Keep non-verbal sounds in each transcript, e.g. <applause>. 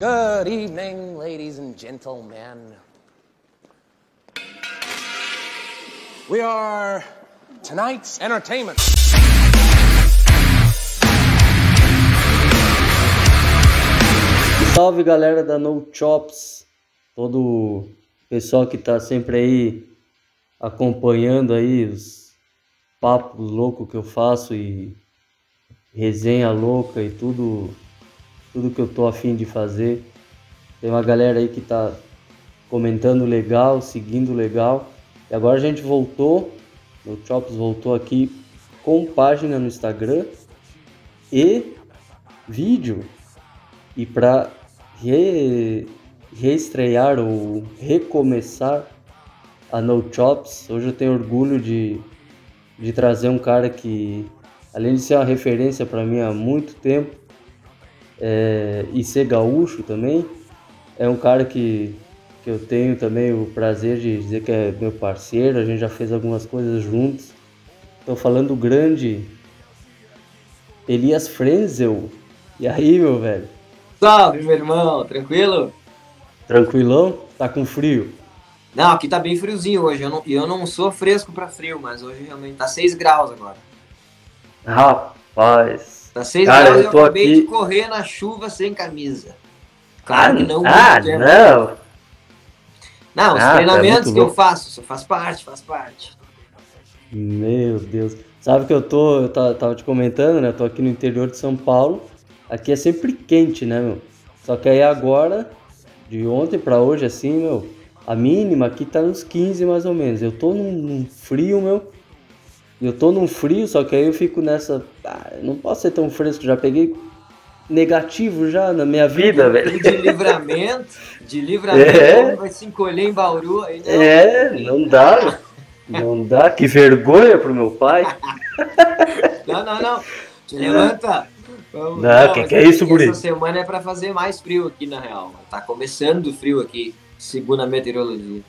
Good evening, ladies and gentlemen. We are tonight's entertainment. Salve galera da No Chops, todo o pessoal que tá sempre aí acompanhando aí os papos loucos que eu faço e resenha louca e tudo tudo que eu tô afim de fazer. Tem uma galera aí que tá comentando legal, seguindo legal. E agora a gente voltou, o Chops voltou aqui com página no Instagram e vídeo. E para re, reestrear ou recomeçar a No Chops, hoje eu tenho orgulho de, de trazer um cara que, além de ser uma referência para mim há muito tempo, é, e ser gaúcho também, é um cara que, que eu tenho também o prazer de dizer que é meu parceiro, a gente já fez algumas coisas juntos. Estou falando grande Elias Frenzel. E aí, meu velho? Salve, meu irmão, tranquilo? Tranquilão? Tá com frio? Não, aqui tá bem friozinho hoje. Eu não, eu não sou fresco para frio, mas hoje realmente tá 6 graus agora. Rapaz. Tá 6 Cara, e eu eu acabei aqui- de correr na chuva sem camisa. Claro que não. ah, tempo. não. Não, os Ah, tá treinamentos muito que eu faço, isso faz parte, faz parte. Meu Deus. Sabe que eu tô, eu ta- tava te comentando, né? Eu tô aqui no interior de São Paulo. Aqui é sempre quente, né, meu? Só que aí agora, de ontem pra hoje, assim, meu, a mínima aqui tá nos 15 mais ou menos. Eu tô num, num frio, meu. Eu tô num frio, só que aí eu fico nessa. Ah, não posso ser tão fresco, já peguei negativo já na minha vida, <laughs> velho. De livramento, de livramento, É. vai se encolher em Bauru. Aí não. É, não dá. Não dá, que vergonha pro meu pai. <laughs> Não, não, não. Te levanta. Vamos- Não, que mas que é isso, Essa guri? semana é pra fazer mais frio aqui, na real. Tá começando frio aqui, segundo a meteorologia.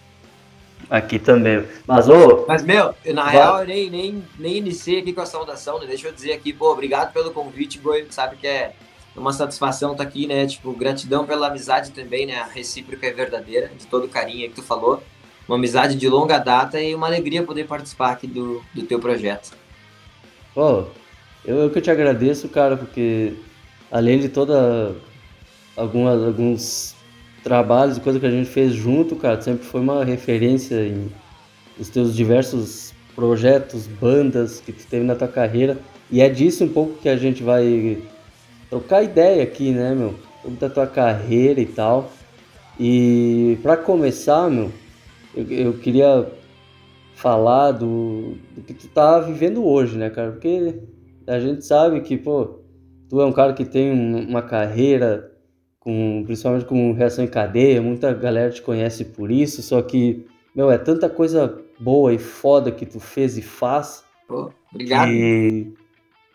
Aqui também. Mas, ô, Mas, meu, na Vai. real, eu nem, nem, nem iniciei aqui com a saudação, né? Deixa eu dizer aqui, pô, obrigado pelo convite, Goi. Sabe que é uma satisfação estar aqui, né? Tipo, gratidão pela amizade também, né? A recíproca é verdadeira, de todo o carinho aí que tu falou. Uma amizade de longa data e uma alegria poder participar aqui do, do teu projeto. Pô, eu, eu que te agradeço, cara, porque além de toda algumas, alguns trabalhos e coisa que a gente fez junto, cara, sempre foi uma referência em os teus diversos projetos, bandas que tu teve na tua carreira. E é disso um pouco que a gente vai trocar ideia aqui, né, meu? Da tua carreira e tal. E pra começar, meu, eu, eu queria falar do, do que tu tá vivendo hoje, né, cara? Porque a gente sabe que, pô, tu é um cara que tem um- uma carreira com, principalmente com reação em cadeia, muita galera te conhece por isso, só que, meu, é tanta coisa boa e foda que tu fez e faz Pô, obrigado. que,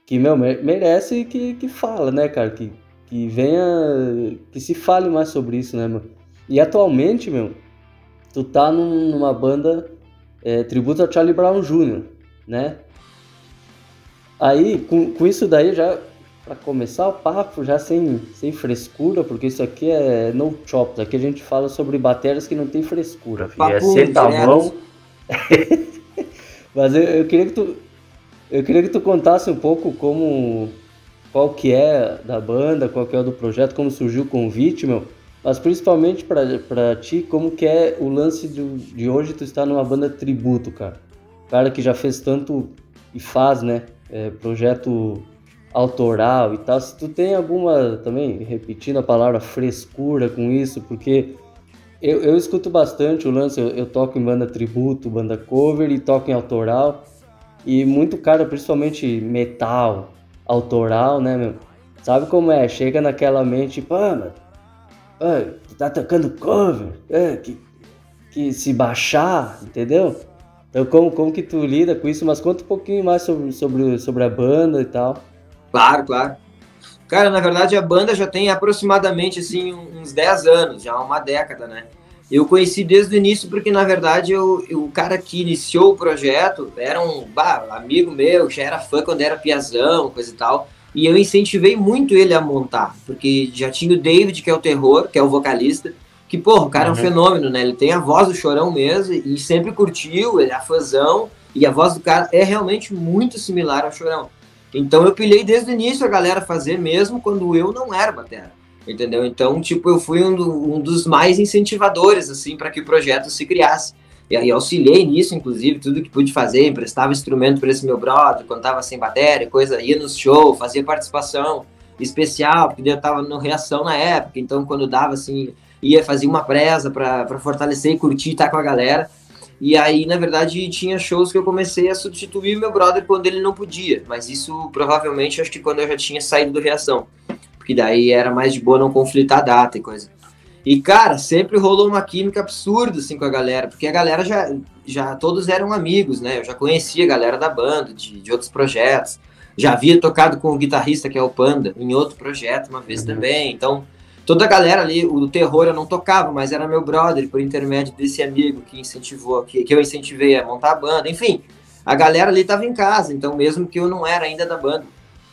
que meu, me- merece que, que fala, né, cara? Que, que venha, que se fale mais sobre isso, né, meu? E atualmente, meu, tu tá num- numa banda é, tributo a Charlie Brown Jr., né? Aí, com, com isso daí, já pra começar o papo, já sem, sem frescura, porque isso aqui é no chops, aqui a gente fala sobre baterias que não tem frescura, filho. é Papo senta a direto. mão. <laughs> Mas eu, eu queria que tu eu queria que tu contasse um pouco como qual que é da banda, qual que é do projeto, como surgiu o convite, meu. Mas principalmente pra pra ti, como que é o lance de, de hoje tu estar numa banda tributo, cara. Cara que já fez tanto e faz, né? é, projeto autoral e tal. Se tu tem alguma, também repetindo a palavra frescura com isso, porque eu, eu escuto bastante o lance, eu, eu toco em banda tributo, banda cover e toco em autoral. E muito cara, principalmente metal, autoral, né, meu? Sabe como é? Chega naquela mente, ah, mano, tu tá tocando cover, que, que se baixar, entendeu? Então como, como que tu lida com isso? Mas conta um pouquinho mais sobre, sobre, sobre a banda e tal. Claro, claro. Cara, na verdade a banda já tem aproximadamente assim uns 10 anos, já uma década, né? Eu conheci desde o início porque na verdade eu, eu- o cara que iniciou o projeto era um bah, amigo meu, já era fã quando era piazão, coisa e tal. E eu incentivei muito ele a montar, porque já tinha o David, que é o terror, que é o vocalista, que, porra, o cara uhum. é um uhum. fenômeno, né? Ele tem a voz do chorão mesmo e sempre curtiu, ele é fãzão, e a voz do cara é realmente muito similar ao chorão. Então eu pilhei desde o início a galera fazer mesmo quando eu não era batera. Entendeu? Então, tipo, eu fui um, do, um dos mais incentivadores, assim, para que o projeto se criasse. E aí auxiliei nisso, inclusive, tudo que pude fazer, emprestava instrumento para esse meu brother, quando tava sem bateria, coisa, ia no show, fazia participação especial, porque eu tava no reação na época, então quando dava assim, ia fazer uma presa para fortalecer e curtir estar tá com a galera. E aí, na verdade, tinha shows que eu comecei a substituir meu brother quando ele não podia, mas isso provavelmente acho que quando eu já tinha saído do reação, porque daí era mais de boa não conflitar a data e coisa. E, cara, sempre rolou uma química absurda, assim, com a galera, porque a galera já, já todos eram amigos, né? Eu já conhecia a galera da banda, de, de outros projetos. Já havia tocado com o guitarrista, que é o Panda, em outro projeto uma vez uhum. também. Então, toda a galera ali, o terror eu não tocava, mas era meu brother, por intermédio desse amigo que incentivou, que, que eu incentivei a montar a banda. Enfim, a galera ali tava em casa, então mesmo que eu não era ainda da banda.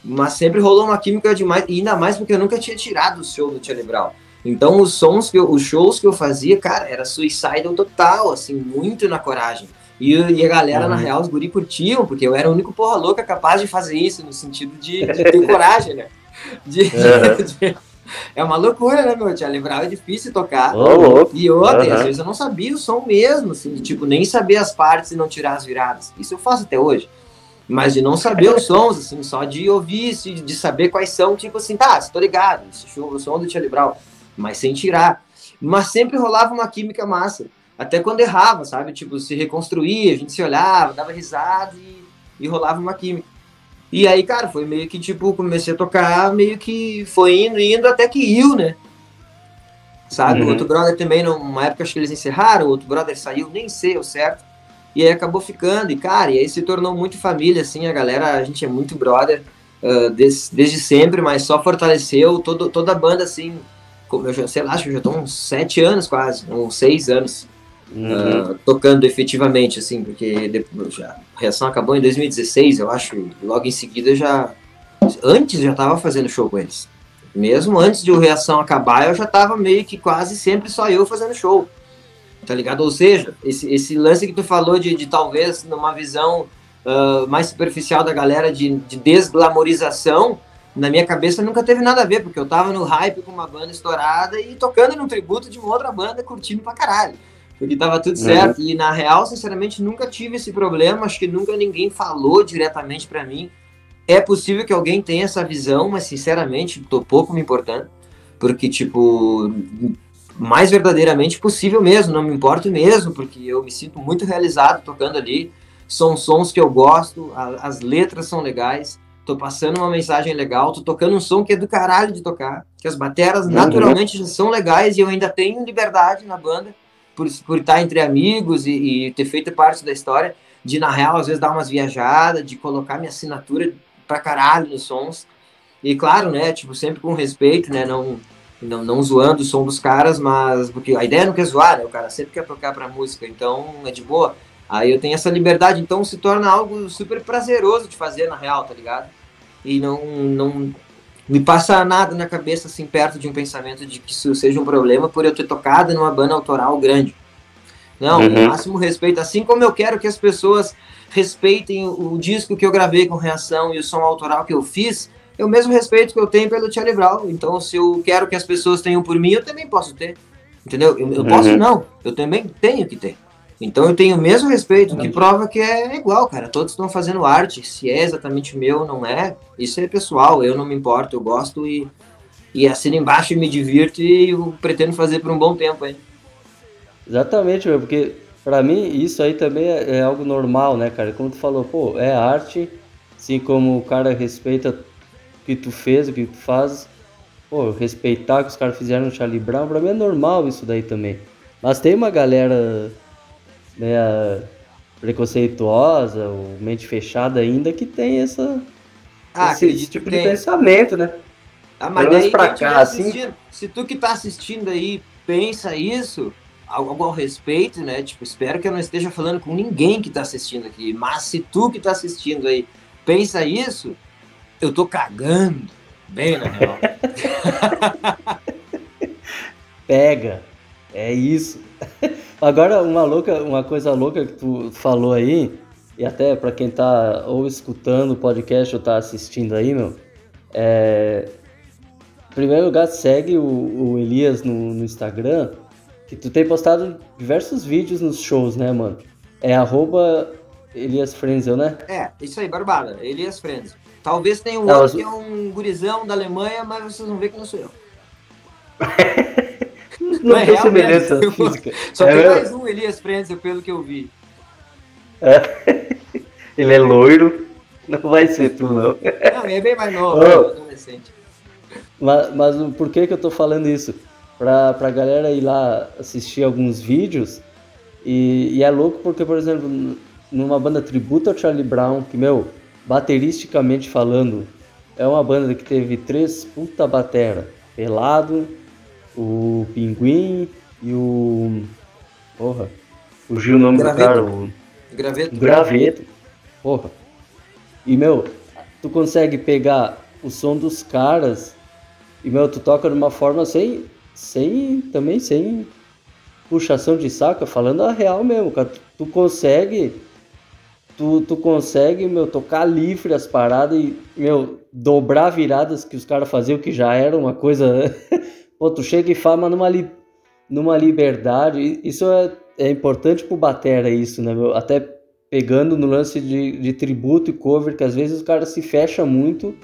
Mas sempre rolou uma química demais, e ainda mais porque eu nunca tinha tirado o show do Charlie Brown. Então os sons que eu, os shows que eu fazia, cara, era suicidal total, assim, muito na coragem. E, e a galera, uhum. na real, os guri curtiam, porque eu era o único porra louca capaz de fazer isso, no sentido de, de ter coragem, né? De, uhum. <laughs> de, <laughs> é uma loucura, né, meu? Tia Brown é difícil tocar. Oh, e outra, uhum. às vezes eu não sabia o som mesmo, assim, de tipo, nem saber as partes e não tirar as viradas. Isso eu faço até hoje. Mas de não saber os sons, assim, só de ouvir, de saber quais são, tipo assim, tá, estou ligado, esse show, o som do Tia Brown mas sem tirar. Mas sempre rolava uma química massa. Até quando errava, sabe? Tipo, se reconstruía, a gente se olhava, dava risada e, e rolava uma química. E aí, cara, foi meio que, tipo, comecei a tocar, meio que foi indo, indo até que iu, né? Sabe? Uhum. O outro brother também, numa época acho que eles encerraram, o outro brother saiu, nem sei o certo. E aí acabou ficando, e cara, e aí se tornou muito família, assim, a galera, a gente é muito brother uh, desde, desde sempre, mas só fortaleceu todo, toda a banda, assim, como eu já, sei lá, acho que já estou uns sete anos quase, uns seis anos uhum. uh, tocando efetivamente, assim, porque depois, já, a reação acabou em 2016, eu acho, logo em seguida já, antes já estava fazendo show com eles. Mesmo antes de o reação acabar, eu já estava meio que quase sempre só eu fazendo show, tá ligado? Ou seja, esse, esse lance que tu falou de, de talvez numa visão uh, mais superficial da galera de, de desglamorização, na minha cabeça nunca teve nada a ver, porque eu tava no hype com uma banda estourada e tocando num tributo de uma outra banda, curtindo pra caralho. Porque tava tudo uhum. certo. Uhum. E na real, sinceramente, nunca tive esse problema. Acho que nunca ninguém falou diretamente para mim. É possível que alguém tenha essa visão, mas sinceramente, tô pouco me importando. Porque, tipo, mais verdadeiramente possível mesmo, não me importo mesmo, porque eu me sinto muito realizado tocando ali. São sons que eu gosto, a, as letras são legais tô passando uma mensagem legal, tô tocando um som que é do caralho de tocar, que as bateras uhum. naturalmente já são legais e eu ainda tenho liberdade na banda por, por estar entre amigos e, e ter feito parte da história, de na real às vezes dar umas viajadas, de colocar minha assinatura pra caralho nos sons. E claro, né, tipo, sempre com respeito, né, não não, não zoando o som dos caras, mas porque a ideia não quer zoar, né? O cara sempre quer tocar pra música, então é de boa. Aí eu tenho essa liberdade, então se torna algo super prazeroso de fazer na real, tá ligado? e não, não me passa nada na cabeça assim perto de um pensamento de que isso seja um problema por eu ter tocado numa banda autoral grande. Não, uhum. máximo respeito, assim como eu quero que as pessoas respeitem o, disco que eu gravei com reação e o som autoral que eu fiz, é o mesmo respeito que eu tenho pelo Charlie Brown. Então, se eu quero que as pessoas tenham por mim, eu também posso ter. Entendeu? Eu, eu uhum. posso não, eu também tenho que ter. Então eu tenho o mesmo respeito, que prova que é igual, cara. Todos estão fazendo arte. Se é exatamente meu ou não é, isso é pessoal. Eu não me importo, eu gosto e, e assino embaixo e me divirto e eu pretendo fazer por um bom tempo aí. Exatamente, meu, porque para mim isso aí também é, é, algo normal, né, cara? Como tu falou, pô, é arte, assim como o cara respeita o que tu fez, o que tu faz, pô, respeitar o que os caras fizeram no Charlie Brown, pra mim é normal isso daí também. Mas tem uma galera né, preconceituosa ou mente fechada ainda que tem essa ah, esse tipo de pensamento, né? Ah, mas aí, pra cá, assim... se tu que tá assistindo aí pensa isso, algo ao respeito, né? Tipo, espero que eu não esteja falando com ninguém que tá assistindo aqui, mas se tu que tá assistindo aí pensa isso, Eu tô cagando. Bem, na real. <laughs> Pega. É isso. <laughs> Agora, uma, louca, uma coisa louca que tu falou aí, e até para quem tá ou escutando o podcast ou tá assistindo aí, meu, é... Em primeiro lugar, segue o, o Elias no, no, Instagram, que tu tem postado diversos vídeos nos shows, né, mano? É arroba Elias Frenzel, né? É, isso aí, Barbada, Elias Frenzel. Talvez tenha um outro que é um gurizão da Alemanha, mas vocês vão ver que não sou eu. <laughs> não, é tem semelhança <laughs> física. Só é tem mesmo? mais um Elias Frenzel, pelo que eu vi. É. <laughs> Ele é loiro, não vai ser tu, não. Não, ele é bem mais novo, <laughs> oh. é adolescente. Mas, mas por que que eu tô falando isso? Pra, pra galera ir lá assistir alguns vídeos e, e é louco porque, por exemplo, numa banda tributo ao Charlie Brown, que, meu, bateristicamente falando, é uma banda que teve três puta batera. Pelado, o Pinguim e o... Porra, fugiu o nome Graveto. do cara. O... Graveto. Graveto. Porra. E, meu, tu consegue pegar o som dos caras e, meu, tu toca de uma forma sem, sem, também sem puxação de saca, falando a real mesmo, cara. Tu, tu consegue, tu, tu consegue, meu, tocar livre as paradas e, meu, dobrar viradas que os caras faziam, que já era uma coisa... Pô, tu chega e fala, mas numa, li, numa liberdade, isso é, é importante pro batera isso, né, meu? Até pegando no lance de, de tributo e cover, que às vezes o cara se fecha muito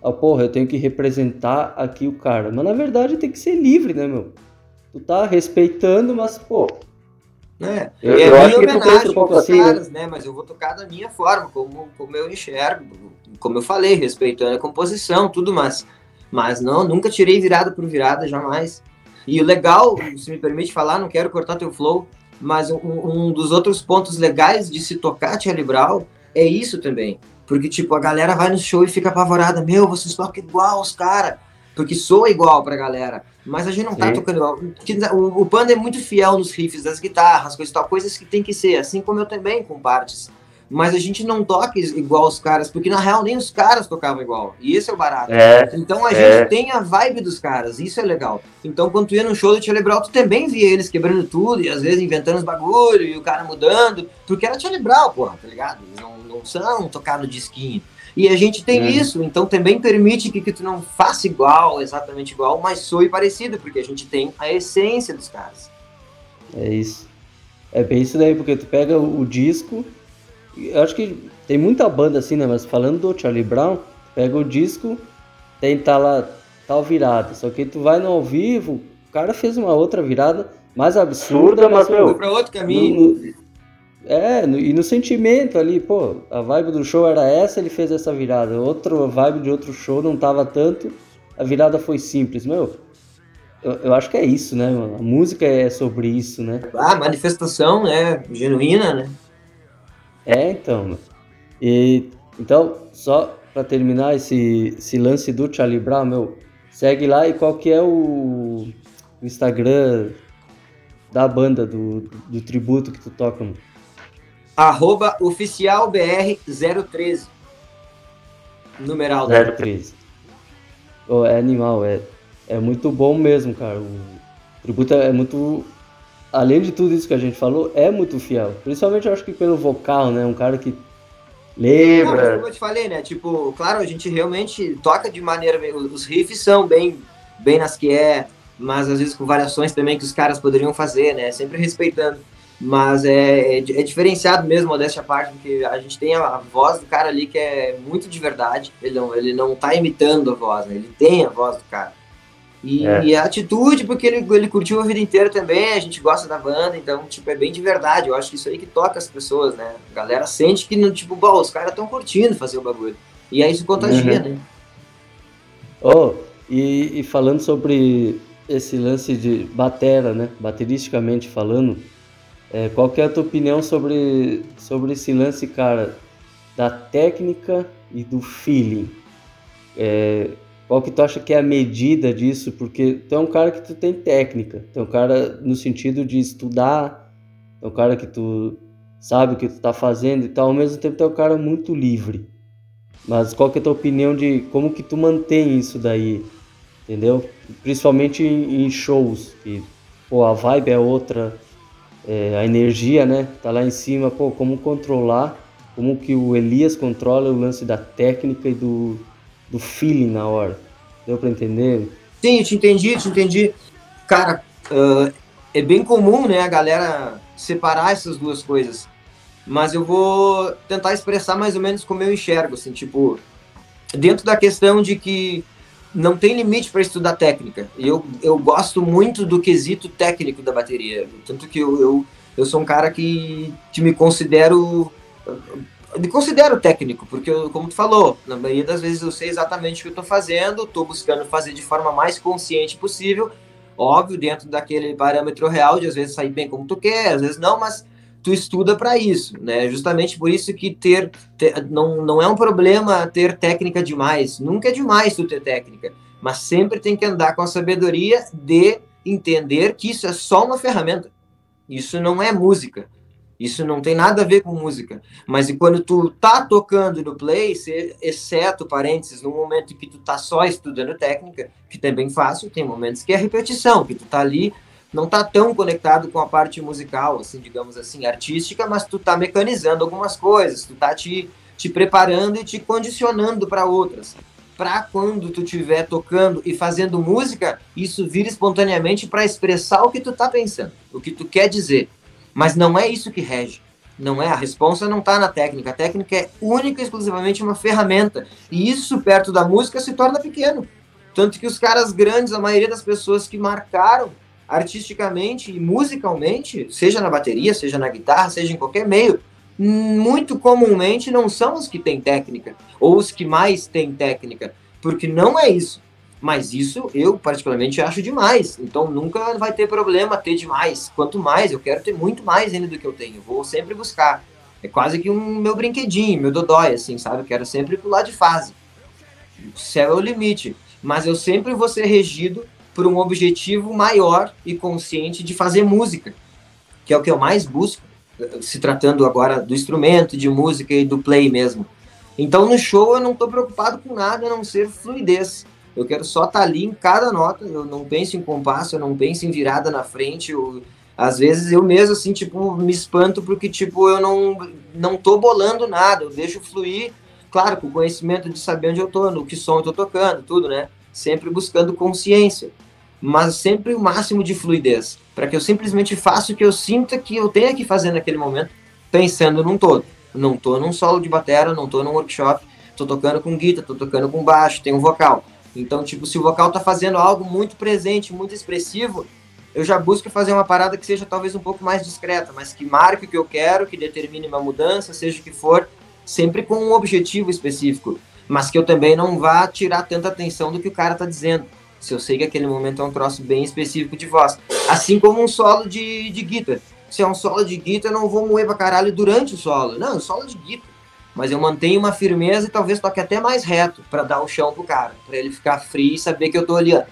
ah, porra, eu tenho que representar aqui o cara. Mas na verdade tem que ser livre, né, meu? Tu tá respeitando, mas, pô. É, eu, é eu acho que tu pensa um pouco assim. Caras, né? Mas eu vou tocar da minha forma, como, como eu enxergo. Como eu falei, respeitando a composição, tudo mais. Mas não, nunca tirei virada por virada, jamais. E o legal, se me permite falar, não quero cortar teu flow, mas um, um dos outros pontos legais de se tocar Tia Libral é isso também. Porque, tipo, a galera vai no show e fica apavorada. Meu, vocês tocam igual os caras. Porque soa igual pra galera. Mas a gente não tá Sim. tá tocando igual. O, o Panda é muito fiel nos riffs das guitarras, coisas tal, coisas que tem que ser. Assim como eu também, com partes. Mas a gente não toca igual os caras, porque na real nem os caras tocavam igual. E esse é o barato. É, então a é. gente tem a vibe dos caras, isso é legal. Então quando tu ia no show do Brown, tu também via eles quebrando tudo, e às vezes inventando os bagulho, e o cara mudando, porque era Brown, porra, tá ligado? Não, não tocar no disquinho. E a gente tem é. isso, então também permite que, que tu não faça igual, exatamente igual, mas soe parecido, porque a gente tem a essência dos caras. É isso. É bem isso daí, porque tu pega o, o disco, eu acho que tem muita banda assim, né? Mas falando do Charlie Brown, pega o disco, tem tá lá tal virada. Só que tu vai no ao vivo, o cara fez uma outra virada mais absurda, mas meu. Foi pra outro caminho. No, é, no, e no sentimento ali, pô, a vibe do show era essa, ele fez essa virada. Outra vibe de outro show não tava tanto, a virada foi simples. Meu, eu, eu acho que é isso, né, mano? A música é sobre isso, né? Ah, manifestação, né? Genuína, né? É, então. E, então, só para terminar esse, esse lance do Charlie Brown, meu, segue lá e qual que é o Instagram da banda, do, do, do tributo que tu toca, mano? Arroba oficialbr013. Numeral 013. Oh, é animal, é, é muito bom mesmo, cara. O tributo é muito. Além de tudo isso que a gente falou, é muito fiel. Principalmente eu acho que pelo vocal, né? Um cara que lembra. Não, como eu te falei, né? Tipo, claro, a gente realmente toca de maneira. Os riffs são bem, bem nas que é, mas às vezes com variações também que os caras poderiam fazer, né? Sempre respeitando. Mas é, é, é, diferenciado mesmo, modéstia à parte, porque a gente tem a, a, voz do cara ali que é muito de verdade. Ele não, ele não tá imitando a voz, né? Ele tem a voz do cara. E, é. e, a atitude, porque ele, ele curtiu a vida inteira também, a gente gosta da banda, então, tipo, é bem de verdade. Eu acho que isso aí que toca as pessoas, né? A galera sente que, tipo, bom, os caras estão curtindo fazer o bagulho. E aí isso contagia, uhum. né? Oh, e, e falando sobre esse lance de batera, né? Bateristicamente falando, é, qual que é a tua opinião sobre, sobre esse lance, cara, da técnica e do feeling? É, qual que tu acha que é a medida disso? Porque tu é um cara que tu tem técnica, tu é um cara no sentido de estudar, tu é um cara que tu sabe o que tu tá fazendo e tal, ao mesmo tempo tu é um cara muito livre. Mas qual que é a tua opinião de como que tu mantém isso daí, entendeu? Principalmente em, shows, que pô, a vibe é outra, é, a energia, né? Tá lá em cima, pô, como controlar, como que o Elias controla o lance da técnica e do, do feeling na hora. Deu para entender? Sim, eu te entendi, te entendi. Cara, uh, é bem comum, né, a galera separar essas duas coisas. Mas eu vou tentar expressar mais ou menos como eu enxergo, assim, tipo, dentro da questão de que não tem limite para estudar técnica. Eu, eu gosto muito do quesito técnico da bateria, tanto que eu, eu, eu sou um cara que, que me considero me considero técnico, porque eu, como tu falou, na maioria das vezes eu sei exatamente o que eu estou fazendo, estou buscando fazer de forma mais consciente possível, óbvio, dentro daquele parâmetro real, de às vezes sair bem como tu quer, às vezes não, mas tu estuda para isso, né? Justamente por isso que ter, ter, não, não é um problema ter técnica demais, nunca é demais tu ter técnica, mas sempre tem que andar com a sabedoria de entender que isso é só uma ferramenta. Isso não é música. Isso não tem nada a ver com música. Mas e quando tu tá tocando no play, exceto parênteses, no momento em que tu tá só estudando técnica, que também fácil, tem momentos que é repetição, que tu tá ali, não tá tão conectado com a parte musical, assim, digamos assim, artística, mas tu tá mecanizando algumas coisas, tu tá te, te preparando e te condicionando para outras. Para quando tu estiver tocando e fazendo música, isso vir espontaneamente para expressar o que tu tá pensando, o que tu quer dizer. Mas não é isso que rege. Não é, a resposta não está na técnica. A técnica é única e exclusivamente uma ferramenta. E isso, perto da música, se torna pequeno. Tanto que os caras grandes, a maioria das pessoas que marcaram artisticamente e musicalmente, seja na bateria, seja na guitarra, seja em qualquer meio, muito comumente não são os que têm técnica, ou os que mais têm técnica, porque não é isso. Mas isso eu particularmente acho demais. Então nunca vai ter problema ter demais. Quanto mais, eu quero ter muito mais ainda do que eu tenho. Vou sempre buscar. É quase que um meu brinquedinho, meu dodói, assim, sabe? Eu quero sempre pular de fase. O céu é o limite. Mas eu sempre vou ser regido por um objetivo maior e consciente de fazer música, que é o que eu mais busco, se tratando agora do instrumento, de música e do play mesmo. Então no show eu não estou preocupado com nada a não ser fluidez eu quero só estar tá ali em cada nota, eu não penso em compasso, eu não penso em virada na frente, eu, às vezes eu mesmo, assim, tipo, me espanto porque, tipo, eu não, não tô bolando nada, eu deixo fluir, claro, com o conhecimento de saber onde eu tô, no que som eu tô tocando, tudo, né? Sempre buscando consciência, mas sempre o máximo de fluidez, para que eu simplesmente faça o que eu sinta que eu tenha que fazer naquele momento, pensando num todo. Não tô num solo de bateria, não tô num workshop, tô tocando com guitarra, tô tocando com baixo, tem um vocal então, tipo, se o vocal tá fazendo algo muito presente, muito expressivo, eu já busco fazer uma parada que seja talvez um pouco mais discreta, mas que marque o que eu quero, que determine uma mudança, seja o que for, sempre com um objetivo específico, mas que eu também não vá tirar tanta atenção do que o cara tá dizendo. Se eu sei que aquele momento é um troço bem específico de voz. Assim como um solo de, de guitarra. Se é um solo de guitarra, eu não vou moer pra caralho durante o solo. Não, solo de guitarra mas eu mantenho uma firmeza e talvez toque até mais reto para dar o chão pro cara, para ele ficar frio e saber que eu tô ali, ó.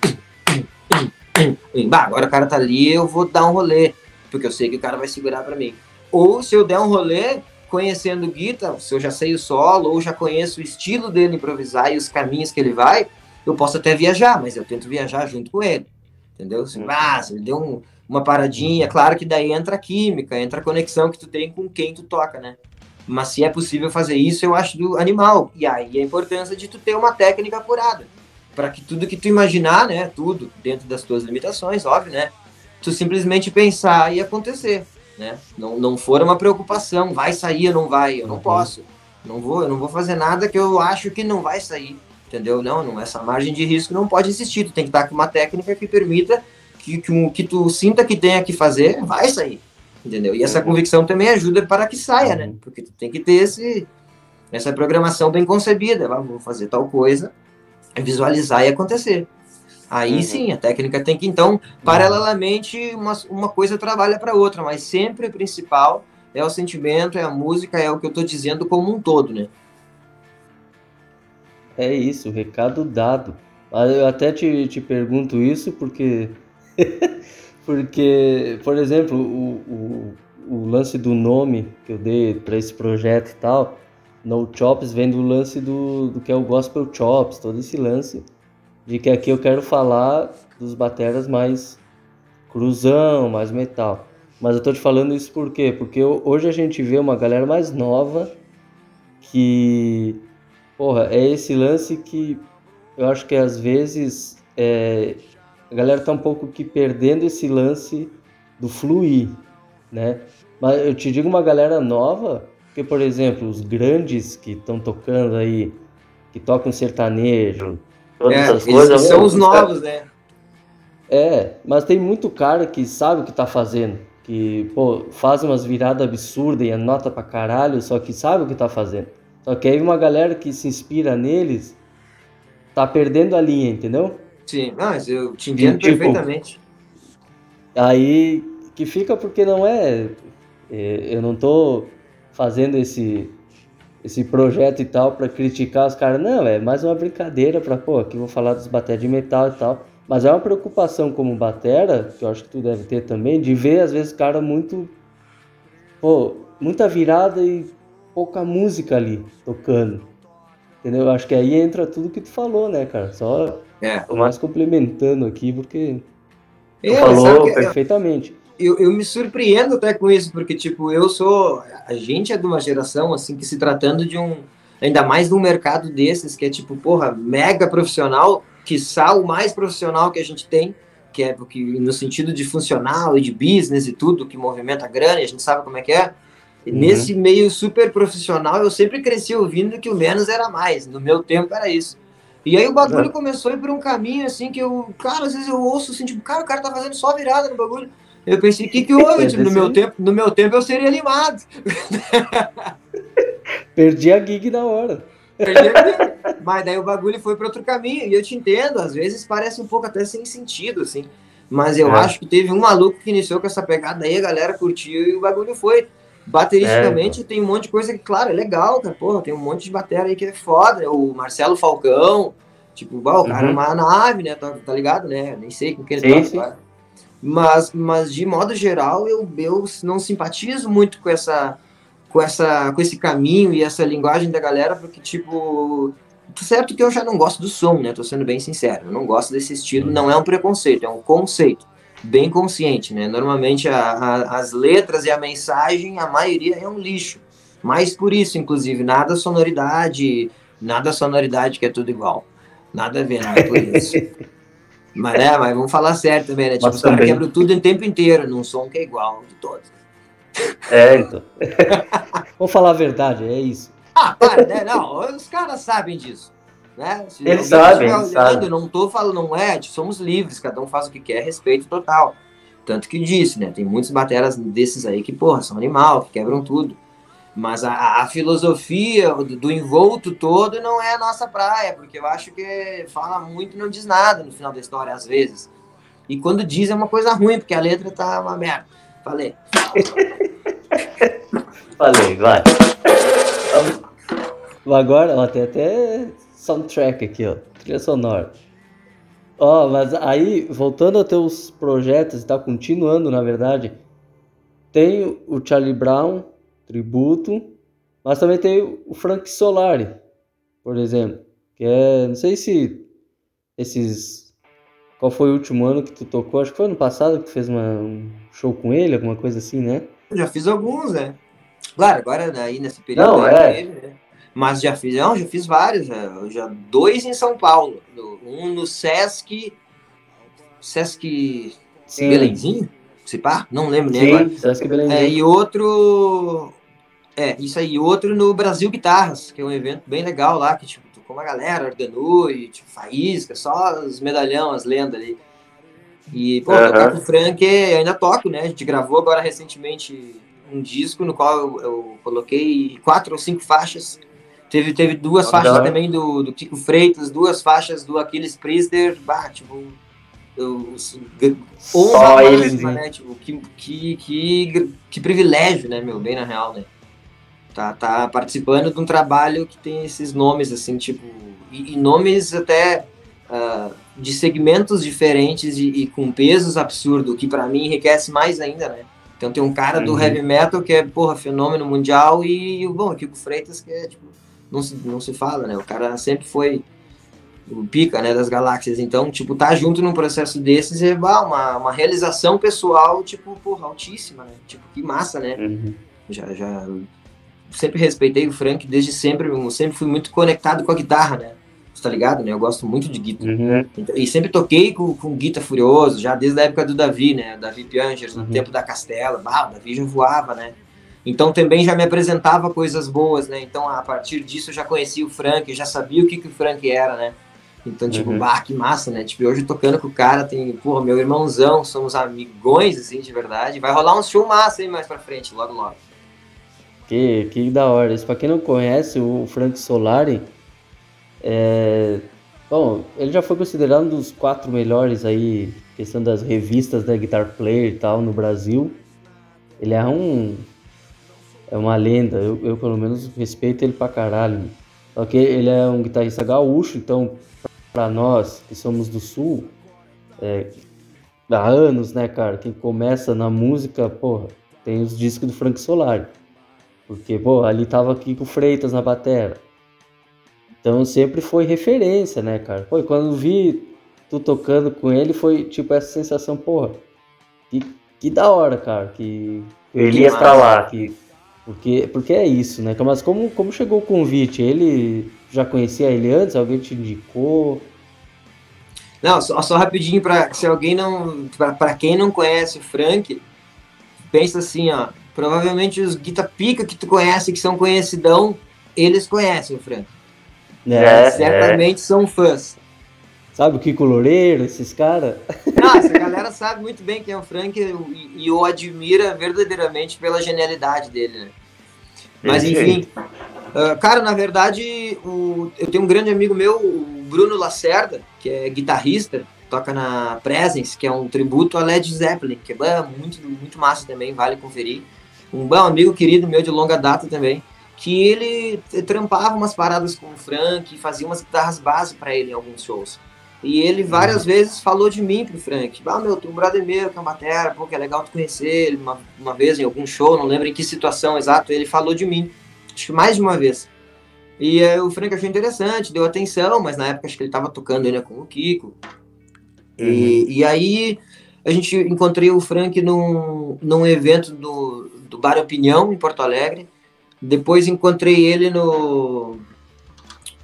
Bah, agora o cara tá ali, eu vou dar um rolê, porque eu sei que o cara vai segurar para mim. Ou se eu der um rolê, conhecendo o Guita, se eu já sei o solo, ou já conheço o estilo dele improvisar e os caminhos que ele vai, eu posso até viajar, mas eu tento viajar junto com ele. Entendeu? Assim, ah, se ele deu um, uma paradinha, claro que daí entra a química, entra a conexão que tu tem com quem tu toca, né? Mas se é possível fazer isso, eu acho do animal. E aí a importância de tu ter uma técnica apurada. Para que tudo que tu imaginar, né, tudo dentro das tuas limitações, óbvio, né, tu simplesmente pensar e acontecer, né? Não, não for uma preocupação, vai sair ou não vai, eu não uhum. posso. Não vou, eu não vou fazer nada que eu acho que não vai sair, entendeu? Não, não essa margem de risco não pode existir. Tu tem que estar com uma técnica que permita que, que, um, que tu sinta que tenha que fazer, vai sair entendeu? E essa convicção também ajuda para que saia, né? Uhum. Porque tu tem que ter esse, essa programação bem concebida, ah, vou fazer tal coisa, visualizar e acontecer. Aí uhum. sim, a técnica tem que, então, paralelamente, uma, uma coisa trabalha para outra, mas sempre o principal é o sentimento, é a música, é o que eu estou dizendo como um todo, né? É isso, recado dado. Ah, eu até te, te pergunto isso porque <laughs> Porque, por exemplo, o, o, o lance do nome que eu dei para esse projeto e tal, No Chops vem do lance do, do que é o Gospel Chops, todo esse lance. De que aqui eu quero falar dos bateras mais cruzão, mais metal. Mas eu tô te falando isso por quê? Porque hoje a gente vê uma galera mais nova que, porra, é esse lance que eu acho que às vezes é, a galera tá um pouco que perdendo esse lance do fluir, né? Mas eu te digo uma galera nova, que por exemplo, os grandes que estão tocando aí, que tocam sertanejo, todas é, essas coisas. São os novos, né? É, mas tem muito cara que sabe o que tá fazendo. Que, pô, faz umas viradas absurdas e anota pra caralho, só que sabe o que tá fazendo. Só que aí uma galera que se inspira neles tá perdendo a linha, entendeu? Sim, mas eu te entendo e, tipo, perfeitamente. Aí que fica porque não é, é eu não tô fazendo esse esse projeto e tal para criticar os caras, não, é mais uma brincadeira para pô, aqui vou falar dos bater de metal e tal. Mas é uma preocupação como batera, que eu acho que tu deve ter também, de ver às vezes cara muito. Pô, muita virada e pouca música ali tocando. Entendeu? Eu acho que aí entra tudo que tu falou, né, cara? Só é. mais complementando aqui, porque é, falou perfeitamente. Eu, eu me surpreendo até com isso, porque, tipo, eu sou. A gente é de uma geração, assim, que se tratando de um. Ainda mais num mercado desses, que é, tipo, porra, mega profissional quiçá o mais profissional que a gente tem, que é porque no sentido de funcional e de business e tudo, que movimenta grana, e a gente sabe como é que é. E uhum. Nesse meio super profissional, eu sempre cresci ouvindo que o menos era mais. No meu tempo era isso. E aí o bagulho é. começou a ir por um caminho assim que eu, cara, às vezes eu ouço assim, tipo, cara, o cara tá fazendo só virada no bagulho. Eu pensei, o que que <laughs> houve? tipo, no meu tempo, no meu tempo eu seria animado. <laughs> Perdi a gig na hora. Mas daí o bagulho foi para outro caminho. E eu te entendo, às vezes parece um pouco até sem sentido, assim. Mas eu é. acho que teve um maluco que iniciou com essa pegada aí, a galera curtiu e o bagulho foi. Bateristicamente é, tem um monte de coisa que, claro, é legal, cara. Porra, tem um monte de bateria aí que é foda. O Marcelo Falcão, tipo, o cara é uhum. é uma nave, né? Tá, tá, ligado, né? Nem sei com quem ele tá. Mas, mas de modo geral, eu, eu não simpatizo muito com essa com, essa, com esse caminho e essa linguagem da galera, porque, tipo, tá certo que eu já não gosto do som, né? Tô sendo bem sincero. Eu não gosto desse estilo, não é um preconceito, é um conceito bem consciente, né? Normalmente a, a, as letras e a mensagem, a maioria é um lixo. Mas por isso, inclusive, nada sonoridade, nada sonoridade que é tudo igual. Nada a ver, nada por isso. <laughs> mas, né, mas vamos falar certo também, né? Tipo, os caras quebram tudo em tempo inteiro, num som que é igual de todos. É, então. <laughs> Vamos falar a verdade, é isso. Ah, para, né? Não, os caras sabem disso. Né? Se eles sabem, eles sabem. Não tô falando, não é, somos livres, cada um faz o que quer, respeito total. Tanto que disse, né? Tem muitos bateras desses aí que, porra, são animal, que quebram tudo. Mas a, a filosofia do, do, envolto todo não é a nossa praia, porque eu acho que fala muito e não diz nada no final da história, às vezes. E quando diz é uma coisa ruim, porque a letra tá uma merda. Falei. <laughs> Falei, vai. Agora, ó, tem até soundtrack aqui, ó. Trilha sonora. Ó, mas aí, voltando a teus projetos e tá continuando, na verdade, tem o Charlie Brown, tributo, mas também tem o Frank Solari, por exemplo, que é, não sei se esses qual foi o último ano que tu tocou? Acho que foi ano passado que tu fez uma, um show com ele, alguma coisa assim, né? Já fiz alguns, né? Claro, agora aí nesse período não, é. Teve, né? Mas já fiz, não, já fiz vários, já, já dois em São Paulo. Um no Sesc. Sesc Sim. Belenzinho? Se pá? Não lembro nem Sim, agora. Sesc Belenzinho. É, e outro. É, isso aí, outro no Brasil Guitarras, que é um evento bem legal lá, que tipo, com uma galera, Organu e tipo, Faísca, só os medalhão, as lendas ali. E, pô, uhum. tocar com o Frank, eu ainda toco, né? A gente gravou agora recentemente um disco no qual eu, eu coloquei quatro ou cinco faixas. Teve, teve duas faixas também do, do Kiko Freitas, duas faixas do Aquiles Priester, bah, tipo, eu, honra máxima, né? Tipo, que, que, que, que privilégio, né, meu? Bem na real, né? tá, tá participando de um trabalho que tem esses nomes, assim, tipo, e, e nomes até uh, de segmentos diferentes e, e, com pesos absurdos, que para mim enriquece mais ainda, né? Então tem um cara do Uhum. heavy metal que é, porra, fenômeno mundial e, bom, o Kiko Freitas que é, tipo, não se, não se fala, né? O cara sempre foi o pica, né, das galáxias. Então, tipo, tá junto num processo desses é bah, uma, uma realização pessoal, tipo, porra, altíssima, né? Tipo, que massa, né? Uhum. Já, já sempre respeitei o Frank desde sempre, eu sempre fui muito conectado com a guitarra, né? Você tá ligado, né? Eu gosto muito de guitarra. Uhum. Então, E sempre toquei com, com Guita Furioso, já desde a época do Davi, né? Davi Piangers, no Uhum. tempo da Castela. Bah, o Davi já voava, né? Então também já me apresentava coisas boas, né? Então a partir disso eu já conhecia o Frank, já sabia o que, que o Frank era, né? Então, tipo, Uhum. bah, que massa, né? Tipo, hoje tocando com o cara, tem, porra, meu irmãozão, somos amigões, assim, de verdade. Vai rolar um show massa aí mais pra frente, logo, logo. Que, que da hora. Isso, pra quem não conhece, o Frank Solari, é, bom, ele já foi considerado um dos quatro melhores aí, questão das revistas da Guitar Player e tal, no Brasil. Ele é um. É uma lenda, eu, eu pelo menos respeito ele pra caralho. Só que ele é um guitarrista gaúcho, então pra nós que somos do sul, é, há anos, né, cara, quem começa na música, porra, tem os discos do Frank Solari. Porque, pô, ali tava aqui com Freitas na batera. Então sempre foi referência, né, cara? Pô, quando vi tu tocando com ele, foi tipo essa sensação, porra, que, que da hora, cara, que Que iria pra lá. Que, porque, porque é isso, né? Mas como, como chegou o convite? Ele já conhecia ele antes? Alguém te indicou? Não, só, só rapidinho para se alguém não, para quem não conhece o Frank, pensa assim, ó, provavelmente os guitar pica que tu conhece, que são conhecidão, eles conhecem o Frank. Né? Certamente são fãs. Sabe o Kiko Loureiro, esses caras? Não, essa <laughs> galera sabe muito bem quem é o Frank e, e o admira verdadeiramente pela genialidade dele, né? Mas enfim, ah, cara, na verdade, o- eu tenho um grande amigo meu, o Bruno Lacerda, que é guitarrista, toca na Presence, que é um tributo a Led Zeppelin, que é muito, muito massa também, vale conferir. Um bom amigo querido meu de longa data também, que ele trampava umas paradas com o Frank, fazia umas guitarras base para ele em alguns shows. E ele várias vezes falou de mim pro Frank. Ah, meu, tem um brother meu que é uma batera, pô, que é legal tu conhecer ele. Uma, uma vez em algum show, não lembro em que situação exato, ele falou de mim. Acho que mais de uma vez. E eh, o Frank achou interessante, deu atenção, mas na época acho que ele tava tocando ainda com o Kiko. E, e aí a gente encontrei o Frank num, num evento do, do Bar Opinião, em Porto Alegre. Depois encontrei ele no,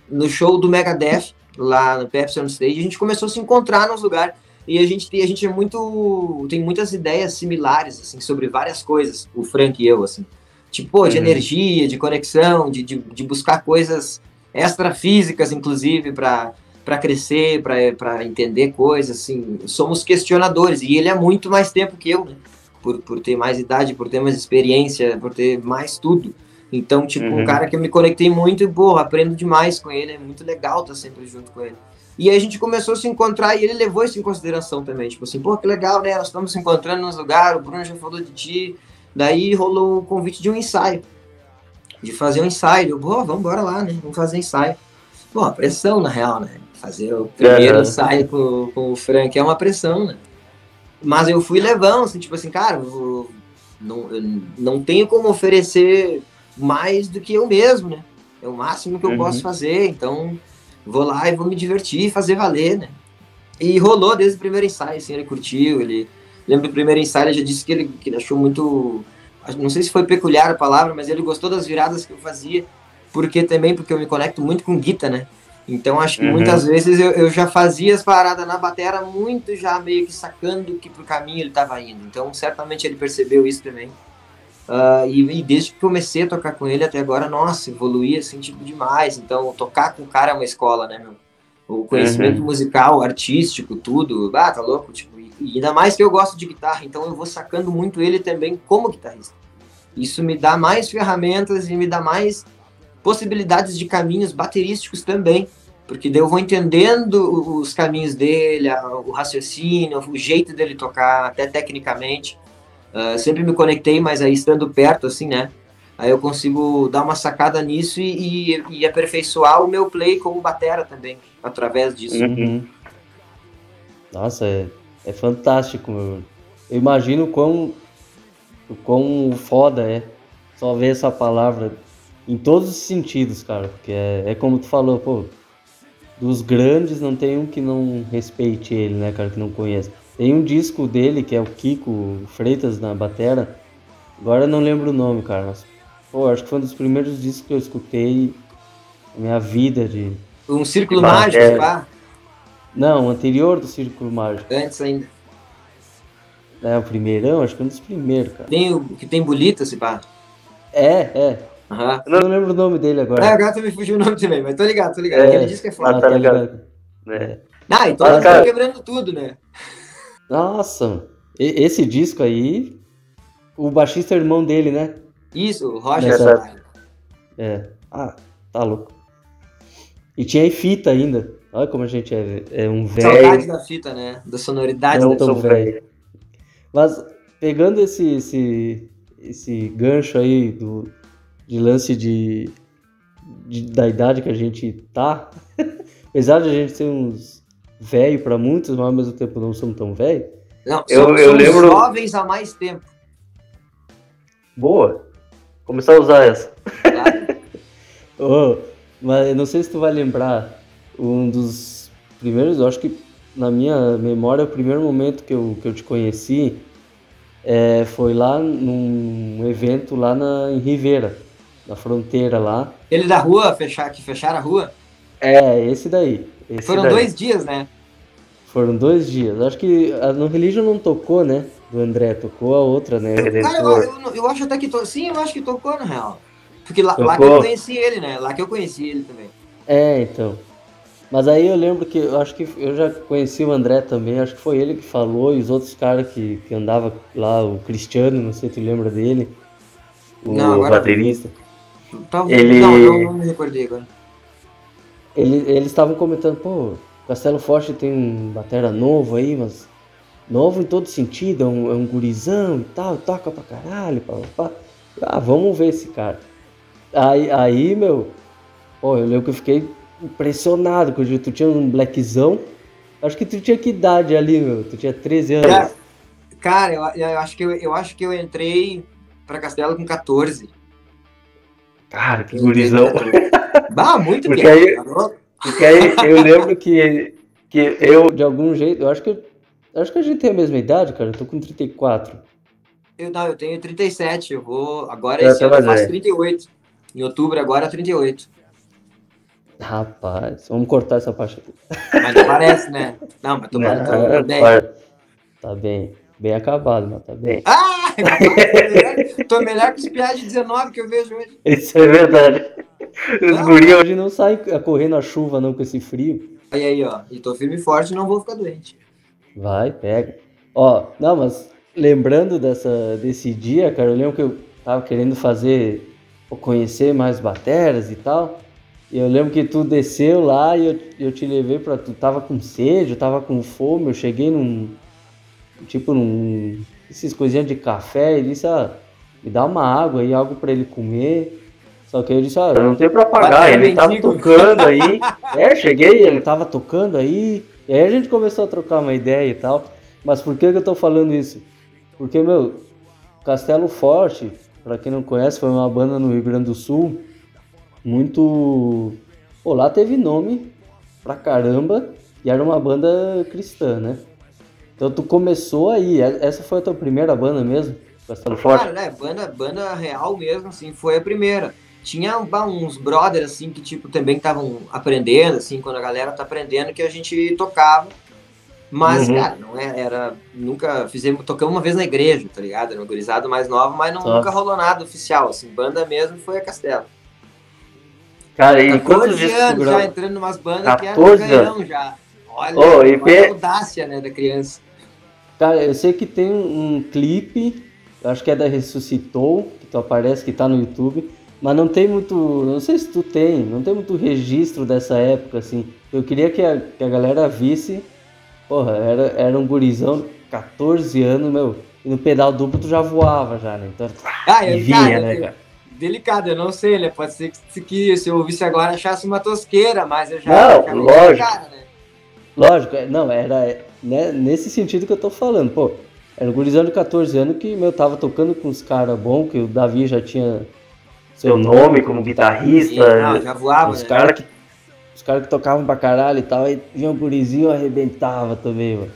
no show do Megadeth, lá no Pepsi on Stage. A gente começou a se encontrar nos lugares. E a gente, tem- a gente é muito. tem muitas ideias similares, assim, sobre várias coisas, o Frank e eu, assim. Tipo, de Uhum. energia, de conexão, de, de, de buscar coisas extrafísicas, inclusive, para para crescer, para entender coisas, assim, somos questionadores, e ele é muito mais tempo que eu, né, por, por ter mais idade, por ter mais experiência, por ter mais tudo, então, tipo, um Uhum. cara que eu me conectei muito e, porra, aprendo demais com ele, é muito legal estar sempre junto com ele. E aí a gente começou a se encontrar e ele levou isso em consideração também, tipo assim, pô, que legal, né, nós estamos se encontrando nos lugares, o Bruno já falou de ti, daí rolou o convite de um ensaio, de fazer um ensaio, eu, pô, vamos embora lá, né, vamos fazer ensaio. Pô, a pressão, na real, né? Fazer o primeiro Aham. ensaio com, com o Frank é uma pressão, né? Mas eu fui levando, assim, tipo assim, cara, vou- não, não tenho como oferecer mais do que eu mesmo, né? É o máximo que eu Uhum. posso fazer, então vou lá e vou me divertir e fazer valer, né? E rolou desde o primeiro ensaio, assim, ele curtiu, ele... Lembro do primeiro ensaio, ele já disse que ele, que ele achou muito... Não sei se foi peculiar a palavra, mas ele gostou das viradas que eu fazia, porque também, porque eu me conecto muito com guita, né? Então acho que Uhum. muitas vezes eu, eu já fazia as paradas na batera muito já meio que sacando que pro caminho ele tava indo. Então certamente ele percebeu isso também. Ah, e, e desde que comecei a tocar com ele até agora, nossa, evoluí assim, tipo, demais. Então tocar com o cara é uma escola, né, meu? O conhecimento musical, artístico, tudo, ah, tá louco, tipo, e, e ainda mais que eu gosto de guitarra, então eu vou sacando muito ele também como guitarrista. Isso me dá mais ferramentas e me dá mais possibilidades de caminhos baterísticos também, porque daí eu vou entendendo os caminhos dele, o raciocínio, o jeito dele tocar, até tecnicamente. Ah, sempre me conectei, mas aí estando perto, assim, né? Aí eu consigo dar uma sacada nisso e, e, e aperfeiçoar o meu play como batera também, através disso. Uhum. Nossa, é, é fantástico. meu. Eu imagino quão quão foda é só ver essa palavra em todos os sentidos, cara. Porque é, é como tu falou, pô, dos grandes não tem um que não respeite ele, né, cara, que não conhece. Tem um disco dele que é o Kiko Freitas na batera. Agora eu não lembro o nome, cara, mas pô, acho que foi um dos primeiros discos que eu escutei na minha vida de Um círculo mágico, É. pá. Não, o anterior do Círculo Mágico. Antes ainda. É, o primeirão, acho que é um dos primeiros, cara. Tem o que tem bolita, se pá. É, é. Aham. Eu não lembro o nome dele agora. É, agora me fugiu o nome também, mas tô ligado, tô ligado. É. Aquele disco é foda. Ah, tá ligado. É. Ah, então Ah, nós cara. quebrando tudo, né? Nossa, esse disco aí, o baixista é irmão dele, né? Isso, o Roger Nessa-. É. Ah, tá louco. E tinha em fita ainda. Olha como a gente é, é um Saudade velho. da fita, né? Da sonoridade Não da tão velho. Mas pegando esse, esse, esse gancho aí do, de lance de, de- da idade que a gente tá, <laughs> apesar de a gente ser uns velho para muitos, mas ao mesmo tempo não somos tão velho. Não, Eu- somos, eu somos lembro- jovens há mais tempo. Boa. Começar a usar essa. <laughs> Tá? Oh, mas eu não sei se tu vai lembrar um dos primeiros, eu acho que na minha memória, o primeiro momento que eu, que eu te conheci é, foi lá num evento lá na, em Ribeira, na fronteira lá. Ele da rua, fechar, que fecharam a rua, É, esse daí. Esse foram daí. dois dias, né? Foram dois dias. Acho que a No Religion não tocou, né? Do André, tocou a outra, né? Cara, eu, eu, eu acho até que. To... Sim, eu acho que tocou, na real. Porque lá, lá que Tocou. eu conheci ele, né? Lá que eu conheci ele também. É, então. Mas aí eu lembro que eu acho que eu já conheci o André também, acho que foi ele que falou, e os outros caras que, que andava lá, o Cristiano, não sei se tu lembra dele. O Não, agora- baterista. Talvez. Ele- Não, eu não me recordei agora. Ele- eles estavam comentando, pô, Castelo Forte tem um batera novo aí, mas novo em todo sentido, é um, é um gurizão e tal, toca pra caralho, pá, pá. Ah, vamos ver esse cara. Aí, aí meu, pô, eu lembro que eu fiquei impressionado, porque tu tinha um blackzão, acho que tu tinha que idade ali, meu, tu tinha 13 anos. Cara, cara eu, eu acho que eu, eu acho que eu entrei pra Castelo com 14. Cara, que gurizão. <laughs> Bah, muito Porque bem. aí- tá? Porque aí eu lembro que, que eu. De algum jeito, eu acho que eu acho que a gente tem a mesma idade, cara, eu tô com 34. Eu, não, eu tenho 37. Eu vou. Agora Eu esse ano eu faço velho. 38. Em outubro, agora 38. Rapaz, vamos cortar essa parte aqui. Mas não parece, né? Não, mas tô, Não, tô, tô, tô bem. Tá bem, bem acabado, mas tá bem. Ah! <laughs> tô melhor- Tô melhor que os piados de 19 que eu vejo hoje. Isso é verdade. Os Não. guris Hoje não sai correndo a chuva não com esse frio. Aí, aí, ó. E tô firme e forte não vou ficar doente. Vai, pega. Ó, não, mas lembrando dessa, desse dia, cara, eu lembro que eu tava querendo fazer, ou conhecer mais bateras e tal. E eu lembro que tu desceu lá e eu, eu te levei pra. Tu tava com sede, eu tava com fome, eu cheguei num. Tipo num. Esses coisinhas de café e disse, ah, me dá uma água aí, algo pra ele comer. Só que eu disse, ah, Eu não tenho pra pagar, ele mendigo. tocando aí. <laughs> É, cheguei, ele tava tocando aí, e aí a gente começou a trocar uma ideia e tal. Mas por que, que eu tô falando isso? Porque, meu, Castelo Forte, pra quem não conhece, foi uma banda no Rio Grande do Sul, muito. Pô, lá teve nome pra caramba, e era uma banda cristã, né? Então tu começou aí, e- essa foi a tua primeira banda mesmo? Castelo Forte? Cara, né? Banda, banda real mesmo, assim, foi a primeira. Tinha uns brothers, assim, que, tipo, também estavam aprendendo, assim, quando a galera tá aprendendo, que a gente tocava. Mas, Uhum. cara, não é, era. Nunca fizemos. Tocamos uma vez na igreja, tá ligado? Era uma gurizada mais nova, mas não, nunca rolou nada oficial. Assim, banda mesmo foi a Castelo. Cara, e 14 quantos anos já gravou? entrando em umas bandas que era 14 canhão já. Olha, e olha a audácia, né, da criança. Cara, eu sei que tem um, clipe, acho que é da Ressuscitou, que tu aparece, que tá no YouTube, mas não tem muito, não sei se tu tem, não tem muito registro dessa época, assim. Eu queria que a, que a galera visse, porra, era, era um gurizão, 14 anos, meu, e no pedal duplo tu já voava já, né? Então, Ah, eu, vinha, cara, né, cara? Delicado, eu não sei, né? Pode ser que, que se eu ouvisse agora achasse uma tosqueira, mas eu já. Não, já lógico. cara, né? Lógico, é- não, era né, nesse sentido que eu tô falando, pô. Era um gurizão de 14 anos que, meu, tava tocando com os caras bons, que o Davi já tinha Seu nome como guitarrista. Não, já voava, os né? caras que, os cara que tocavam pra caralho e tal, aí vinha um gurizinho arrebentava também, mano.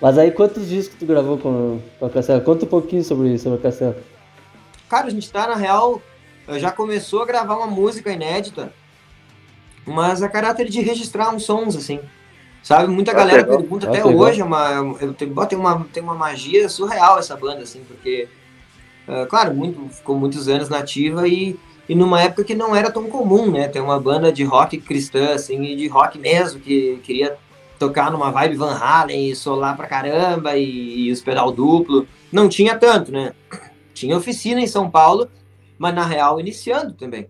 Mas aí quantos discos tu gravou com, com a Castelo? Conta um pouquinho sobre, sobre a Castelo. Cara, a gente tá, na real, eh, já começou a gravar uma música inédita, mas a caráter de registrar uns sons, assim. Sabe? Muita Ah, galera pergunta Ah, até hoje, é uma, eu tenho, tem, uma, tem uma magia surreal essa banda, assim, porque, eh, claro, muito, ficou muitos anos nativa e, e numa época que não era tão comum, né? Ter uma banda de rock cristã, assim, e de rock mesmo, que queria tocar numa vibe Van Halen e solar pra caramba e, e os pedal duplo. Não tinha tanto, né? Tinha oficina em São Paulo, mas na real iniciando também.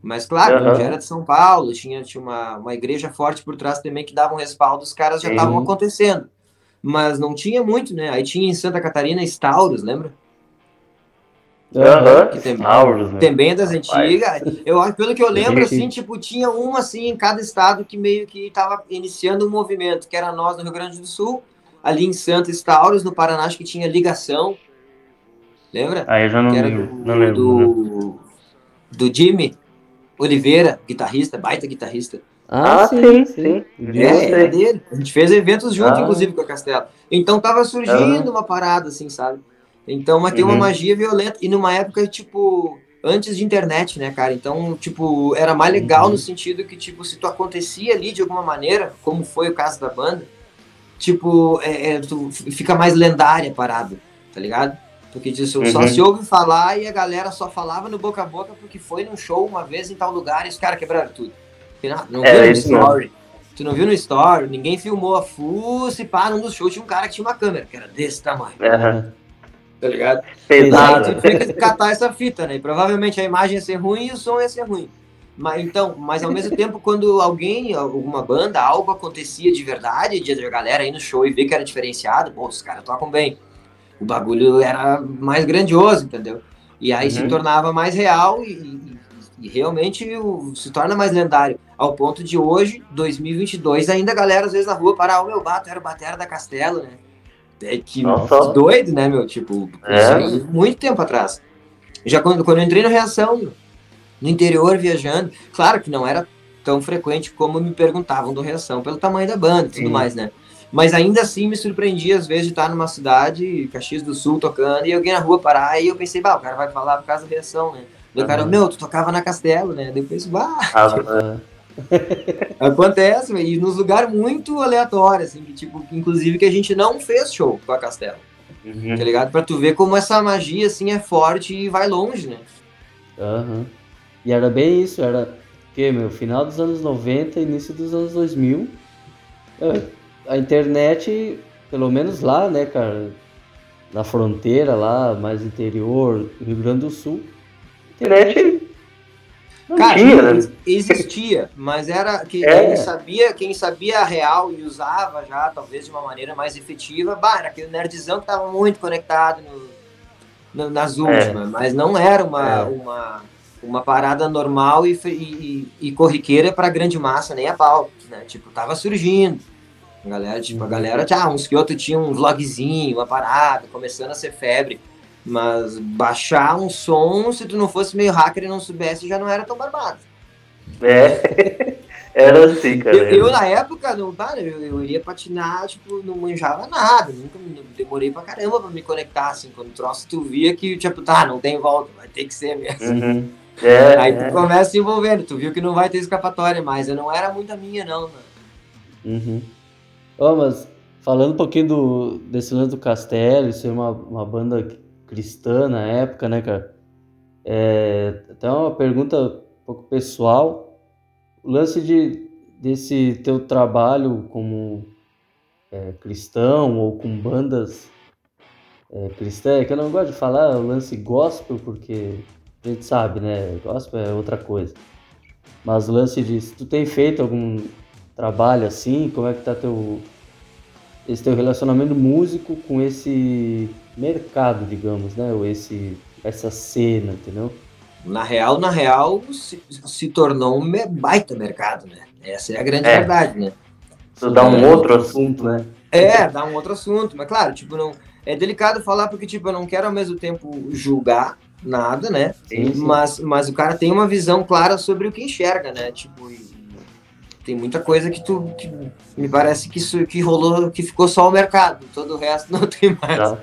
Mas claro, já era de São Paulo, tinha, tinha uma, uma igreja forte por trás também que dava um respaldo, os caras já estavam acontecendo. Mas não tinha muito, né? Aí tinha em Santa Catarina Stauros, lembra? Aham, Que tem- Stauros, né? Também é das antigas. Eu acho, pelo que eu lembro, Sim. assim, tipo, tinha uma assim em cada estado que meio que estava iniciando um movimento, que era nós no Rio Grande do Sul, ali em Santa Stauros, no Paraná, acho que tinha ligação. Lembra? Aí eu já não, que era lembro, do, não lembro. né? do, do Jimmy Oliveira, guitarrista, baita guitarrista. Ah, sim, sim. É, Eu era sei. dele. A gente fez eventos junto, Ah. inclusive, com a Castelo. Então tava surgindo uma parada, assim, sabe? Então, mas tem uma Uhum. magia violenta. E numa época, tipo, antes de internet, né, cara? Então, tipo, era mais legal Uhum. no sentido que, tipo, se tu acontecia ali de alguma maneira, como foi o caso da banda, tipo, é, é, tu fica mais lendária a parada, tá ligado? Porque disso, só Uhum. se ouve falar e a galera só falava no boca a boca porque foi num show uma vez em tal lugar e os caras quebraram tudo. Não, não É, viu no mesmo. Tu não viu no story, ninguém filmou a fuça e pá, num dos shows tinha um cara que tinha uma câmera, que era desse tamanho, Aham. Tá ligado? Pesado. Aí tinha que catar essa fita, né? E provavelmente a imagem ia ser ruim e o som ia ser ruim. Mas, então, mas ao mesmo tempo, quando alguém, alguma banda, algo acontecia de verdade, de a galera ir no show e ver que era diferenciado, pô, os caras tocam bem. O bagulho era mais grandioso, entendeu? E aí se Uhum. tornava mais real e, e- e realmente o- se torna mais lendário. Ao ponto de hoje, 2022, ainda a galera às vezes na rua parar, o meu bato era o batera da Castelo, né? É que Nossa. doido, né, meu? Tipo, É. muito tempo atrás. Já quando, quando eu entrei na reação, no interior viajando, claro que não era tão frequente como me perguntavam do reação, pelo tamanho da banda e tudo Sim. mais, né? Mas ainda assim me surpreendia às vezes de estar numa cidade, Caxias do Sul, tocando, e alguém na rua parar, e eu pensei, bah, o cara vai falar por causa da reação, né? Daí o cara, Uhum. meu, tu tocava na Castelo, né? Pensei, bah, Ah, <laughs> acontece, e nos lugares muito aleatórios, assim, que, tipo, inclusive que a gente não fez show com a Castelo, uhum. tá ligado? Pra tu ver como essa magia, assim, é forte e vai longe, né? Aham. E era bem isso, era que, meu, final dos anos 90, início dos anos 2000. É, A internet, pelo menos lá, né, cara, na fronteira lá, mais interior, Rio Grande do Sul. Internet não Cara, tinha, né? ex- existia, mas era que É. quem sabia, quem sabia a real e usava já, talvez de uma maneira mais efetiva, bah, era aquele nerdzão que tava muito conectado no- no- nas últimas, mas não era uma, É. uma, uma parada normal e, e, e- corriqueira pra grande massa, nem a pau, né? Tipo, tava surgindo. A galera, tipo, a Uhum. galera, ah, uns que outros tinham um vlogzinho, uma parada, começando a ser febre. Mas baixar um som, se tu não fosse meio hacker e não soubesse, já não era tão barbado. É. <laughs> Era assim, cara. Eu, eu, na época, não, cara, eu, eu iria patinar, tipo, não manjava nada. Nunca me- demorei pra caramba pra me conectar, assim. Quando o troço tu via que, tipo, tá, não tem volta, vai ter que ser mesmo. Uhum. <laughs> É, Aí é. tu começa se envolvendo, tu viu que não vai ter escapatória mais. Eu não era muito a minha, não, mano. Uhum. Ó, mas falando um pouquinho do, desse lance do Castelo, ser uma, uma banda cristã na época, né, cara? É, até uma pergunta um pouco pessoal. O lance de, desse teu trabalho como é, cristão ou com bandas é, cristãs, que eu não gosto de falar o lance gospel, porque a gente sabe, né? Gospel é outra coisa. Mas o lance de se tu tem feito algum trabalho assim, como é que tá teu esse teu relacionamento músico com esse mercado, digamos, né? Ou esse essa cena, entendeu? Na real, na real, se, se tornou um baita mercado, né? Essa é a grande É. verdade, né? Isso dá um outro assunto, né? É, dá um outro assunto, mas claro, tipo, não. é delicado falar porque, tipo, eu não quero ao mesmo tempo julgar nada, né? Sim, sim. Mas, mas o cara tem uma visão clara sobre o que enxerga, né? Tipo, e- tem muita coisa que tu. Que me parece que isso que rolou, que ficou só o mercado, todo o resto <laughs> não tem mais. Tá.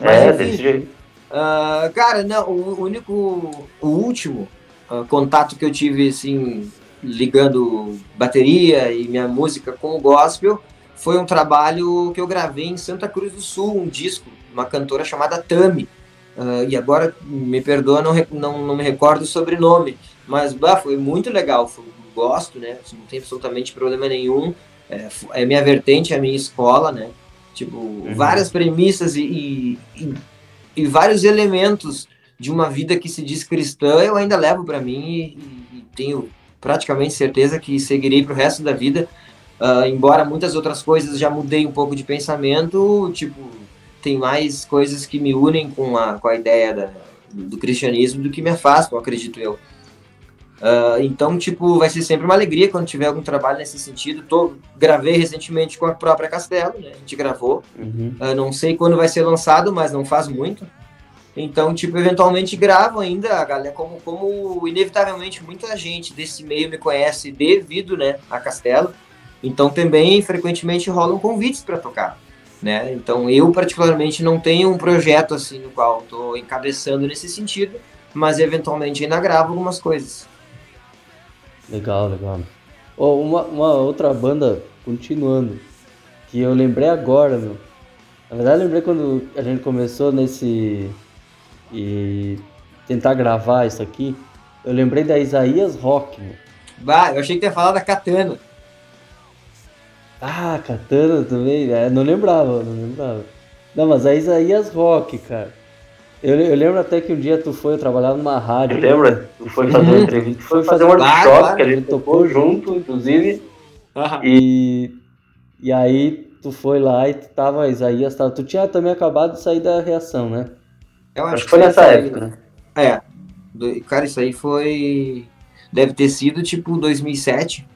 Mas, É, enfim. desse jeito. Ah, cara, não, o único, o último ah, contato que eu tive, assim, ligando bateria e minha música com o gospel foi um trabalho que eu gravei em Santa Cruz do Sul, um disco, uma cantora chamada Tami. Ah, e agora, me perdoa, não, não, não me recordo o sobrenome, mas bah, foi muito legal, foi, gosto, né? Não tem absolutamente problema nenhum. É, é minha vertente, é minha escola, né? Tipo, várias premissas e, e, e- vários elementos de uma vida que se diz cristã eu ainda levo para mim e, e- tenho praticamente certeza que seguirei pro resto da vida. Ah, embora muitas outras coisas já mudei um pouco de pensamento, tipo, tem mais coisas que me unem com a, com a ideia da- do cristianismo do que me afastam, acredito eu. Ah, então, tipo, vai ser sempre uma alegria quando tiver algum trabalho nesse sentido. Tô, gravei recentemente com a própria Castelo, né? A gente gravou. Uhum. Eu não sei quando vai ser lançado, mas não faz muito. Então, tipo, eventualmente gravo ainda, a galera, como, como inevitavelmente muita gente desse meio me conhece devido, né, a Castelo. Então, também frequentemente rolam convites para tocar, né? Então, eu particularmente não tenho um projeto assim no qual estou encabeçando nesse sentido, mas eventualmente ainda gravo algumas coisas. Legal, legal. Ó, uma, uma outra banda, continuando, que eu lembrei agora, meu. Na verdade, eu lembrei quando a gente começou nesse. e tentar gravar isso aqui. Eu lembrei da Isaías Rock, meu. Bah, eu achei que ia falar da Katana. Ah, Katana também? É, não lembrava, não lembrava. Não, mas a Isaías Rock, cara. Eu, eu lembro até que um dia tu foi, eu trabalhava numa rádio. Lembra? Tu foi fazer uma entrevista, foi fazer um workshop claro. que a gente tocou junto, inclusive. E, e aí tu foi lá e tu tava, Isaías, tava, tu tinha também acabado de sair da reação, né? Eu Acho que foi nessa época, né? É. Do- Cara, isso aí foi. Deve ter sido tipo 2007,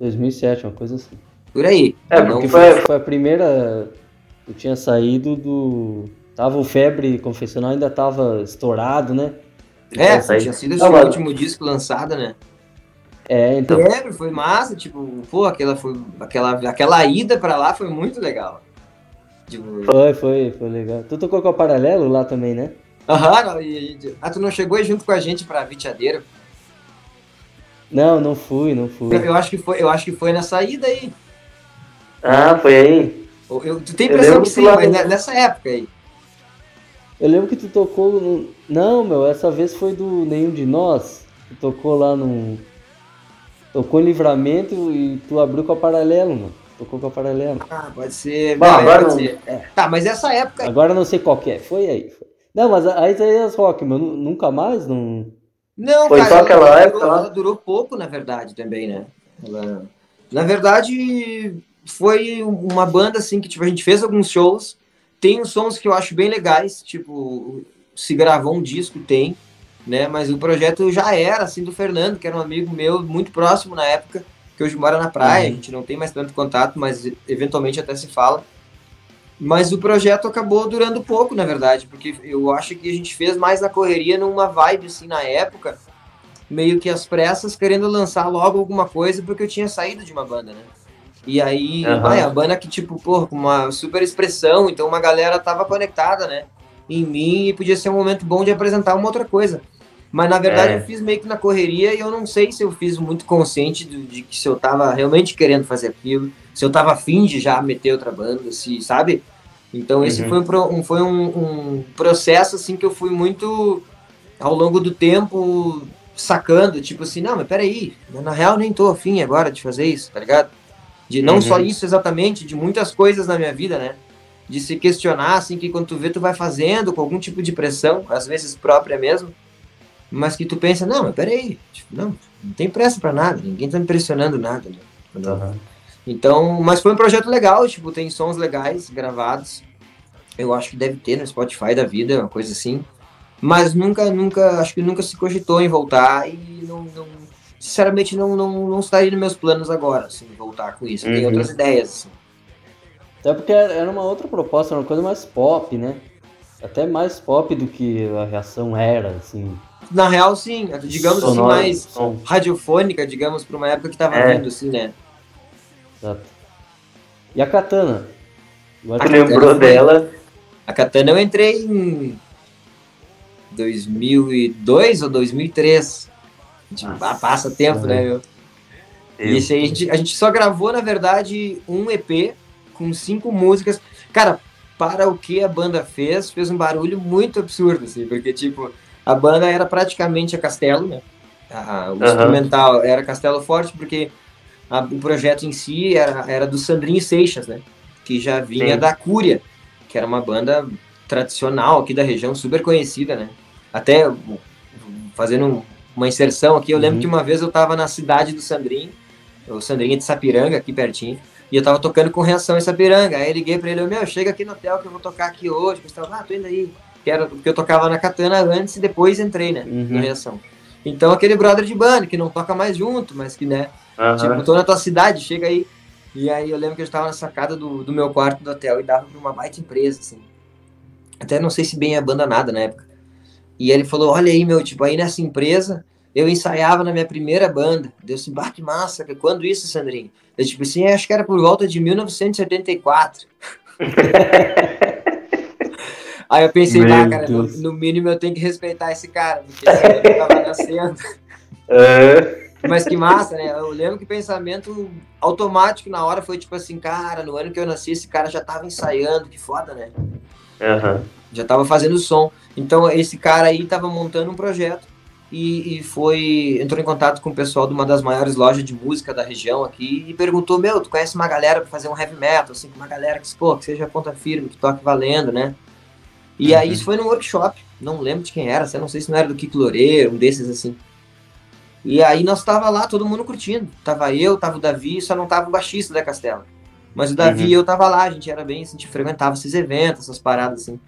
2007, uma coisa assim. por aí. É, Não porque Foi, foi, foi a primeira. Eu tinha saído do. Tava o Febre Confessional, ainda tava estourado, né? É, Essa aí. tinha sido Não, mas- último disco lançado, né? É, então. Lembro, foi massa, tipo, pô, aquela, foi, aquela, aquela ida pra lá foi muito legal. Tipo, Foi, foi, foi legal. Tu tocou com a Paralelo lá também, né? aham, e ah, tu não chegou aí junto com a gente pra Viteadeiro? Não, não fui, não fui. Eu, eu acho que foi, eu acho que foi nessa ida aí. Ah, foi aí. Eu, eu- tu tem impressão que sim, mas nessa época aí. Eu lembro que tu tocou no... Não, meu, essa vez foi do Nenhum de Nós. Tu tocou lá no. Tocou em livramento e tu abriu com a paralelo, mano. Tocou com a paralelo. Ah, pode ser. Bom, é, agora pode não- ser. Tá, mas essa época aí. Agora eu não sei qual que é. Foi aí. Foi. Não, mas a a Isaías Rock, mano, nunca mais não. Não, Foi cara, só ela, aquela ela época durou, lá? ela durou pouco, na verdade, também, né? Ela- na verdade, foi uma banda assim que tipo, a gente fez alguns shows. Tem uns sons que eu acho bem legais, tipo, se gravou um disco, tem, né? Mas o projeto já era, assim, do Fernando, que era um amigo meu muito próximo na época, que hoje mora na praia, Uhum. a gente não tem mais tanto contato, mas eventualmente até se fala. Mas o projeto acabou durando pouco, na verdade, porque eu acho que a gente fez mais na correria numa vibe, assim, na época, meio que às pressas, querendo lançar logo alguma coisa, porque eu tinha saído de uma banda, né? E aí, vai, a banda que, tipo, porra, com uma super expressão, então uma galera tava conectada, né? Em mim, e podia ser um momento bom de apresentar uma outra coisa. Mas na verdade É. eu fiz meio que na correria e eu não sei se eu fiz muito consciente de, de que se eu tava realmente querendo fazer aquilo, se eu tava afim de já meter outra banda, se, sabe? Então esse Uhum. foi, um, pro- um- foi um, um processo assim que eu fui muito ao longo do tempo sacando, tipo assim, não, mas peraí, na real nem tô afim agora de fazer isso, tá ligado? De não Uhum. só isso exatamente, de muitas coisas na minha vida, né? De se questionar, assim, que quando tu vê, tu vai fazendo com algum tipo de pressão, às vezes própria mesmo, mas que tu pensa, não, mas peraí, tipo, não, não tem pressa pra nada, ninguém tá me pressionando nada, né? Aham. Então, mas foi um projeto legal, tipo, tem sons legais gravados. Eu acho que deve ter no Spotify da vida, uma coisa assim. Mas nunca, nunca, acho que nunca se cogitou em voltar e não, não- sinceramente não, não, não estaria nos meus planos agora, assim, voltar com isso. Tem Uhum. outras ideias, assim. Até porque era uma outra proposta, era uma coisa mais pop, né? Até mais pop do que a reação era, assim. Na real, sim. Digamos Sonora, assim, mais som. radiofônica, digamos, pra uma época que tava É. vindo, assim, né? Exato. E a Katana? Agora A lembrou foi- dela? A Katana eu entrei em 2002 ou 2003. Tipo, ah, passa tempo, né, meu? Esse aí a gente, a gente só gravou, na verdade, um EP com cinco músicas. Cara, para o que a banda fez, fez um barulho muito absurdo, assim, porque, tipo, a banda era praticamente a Castelo, né? A- o Aham. instrumental era Castelo Forte, porque a- o projeto em si era, era do Sandrinho Seixas, né? Que já vinha Sim. da Cúria, que era uma banda tradicional aqui da região, super conhecida, né? Até fazendo um- uma inserção aqui, eu lembro Uhum. que uma vez eu tava na cidade do Sandrinho, o Sandrinho de Sapiranga, aqui pertinho, e eu tava tocando com reação em Sapiranga. Aí eu liguei pra ele, meu, chega aqui no hotel que eu vou tocar aqui hoje. Eu tava, ah, tô indo aí. Que era, porque eu tocava na Katana antes e depois entrei, né, Uhum. no reação. Então aquele brother de banda, que não toca mais junto, mas que, né, Aham. Tipo, tô na tua cidade, chega aí. E aí eu lembro que eu estava na sacada do, do meu quarto do hotel e dava pra uma baita empresa, assim. Até não sei se bem abandonada na época. E ele falou, olha aí, meu, tipo, aí nessa empresa eu ensaiava na minha primeira banda. Deu assim, bah, que massa, quando isso, Sandrinho? Eu, tipo assim, acho que era por volta de 1974. <laughs> aí eu pensei, Meu ah, cara, no, no mínimo eu tenho que respeitar esse cara, porque esse cara tava nascendo. <laughs> É. Mas que massa, né? Eu lembro que o pensamento automático na hora foi tipo assim, cara, no ano que eu nasci, esse cara já tava ensaiando, que foda, né? Aham. Já tava fazendo som. Então, esse cara aí tava montando um projeto e, e foi. entrou em contato com o pessoal de uma das maiores lojas de música da região aqui e perguntou: Meu, tu conhece uma galera pra fazer um heavy metal? Assim, uma galera que, pô, que seja ponta firme, que toque valendo, né? E aí, isso foi num workshop, não lembro de quem era, não sei se não era do Kiko Loureiro, um desses assim. E aí nós tava lá, todo mundo curtindo. Tava eu, tava o Davi, só não tava o baixista da Castela. Mas o Davi Uhum. e eu tava lá, a gente era bem, assim, a gente frequentava esses eventos, essas paradas assim.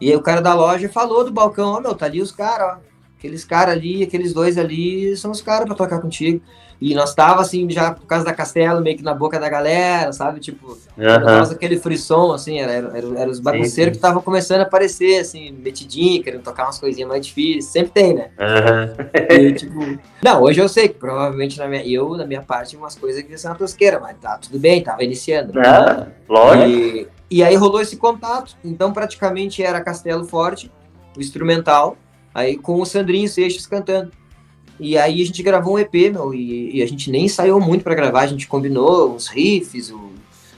E aí o cara da loja falou do balcão, ó meu, tá ali os caras, ó. Aqueles caras ali, aqueles dois ali são os caras pra tocar contigo. E nós tava assim, já por causa da Castelo, meio que na boca da galera, sabe? Tipo, por Aham. causa daquele frisson, assim, era, era, era, os bagunceiros que estavam começando a aparecer, assim, metidinho, querendo tocar umas coisinhas mais difíceis. Sempre tem, né? Aham. E, tipo, não, hoje eu sei que provavelmente na minha, eu, na minha parte, umas coisas que ia ser uma tosqueira, mas tá tudo bem, tava iniciando. né? Ah, lógico. E, e aí rolou esse contato. Então, praticamente era Castelo Forte, o instrumental, aí com o Sandrinho Seixas cantando. E aí a gente gravou um EP, meu, e, e a gente nem ensaiou muito pra gravar, a gente combinou uns riffs, o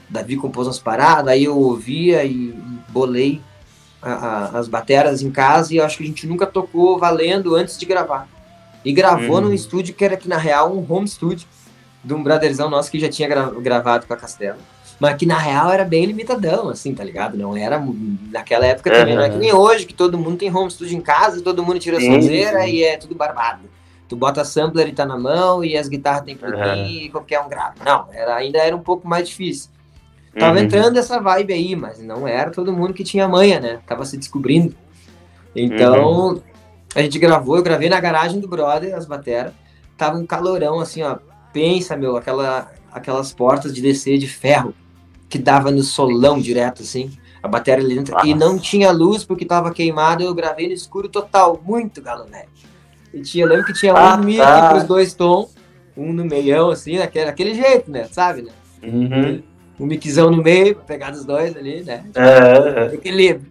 Davi compôs umas paradas, aí eu ouvia e bolei a- a- as bateras em casa e eu acho que a gente nunca tocou valendo antes de gravar. E gravou Uhum. num estúdio que era aqui na real um home studio de um brotherzão nosso que já tinha gra- gravado com a Castelo. Mas que na real era bem limitadão, assim, tá ligado? Não era. Naquela época também, não é que nem hoje, que todo mundo tem home studio em casa, todo mundo tira Sim, sonzeira e é tudo barbado. Tu bota sampler e tá na mão, e as guitarras tem plugin Aham. e qualquer um grava. Não, era, ainda era um pouco mais difícil. Tava Uhum. entrando essa vibe aí, mas não era todo mundo que tinha manha, né? Tava se descobrindo. Então, Uhum. a gente gravou, eu gravei na garagem do brother, as bateras. Tava um calorão, assim, ó. Pensa, meu, aquela, aquelas portas de descer de ferro que dava no solão direto, assim. A bateria ali dentro. E não tinha luz porque tava queimado, eu gravei no escuro total, muito galonete. E tinha, eu lembro que tinha Ah, um mic tá. pros dois tons, um no meião, assim, daquele, daquele jeito, né? Sabe, né? Uhum. Um miczão no meio, pra pegar dos dois ali, né? É, equilíbrio.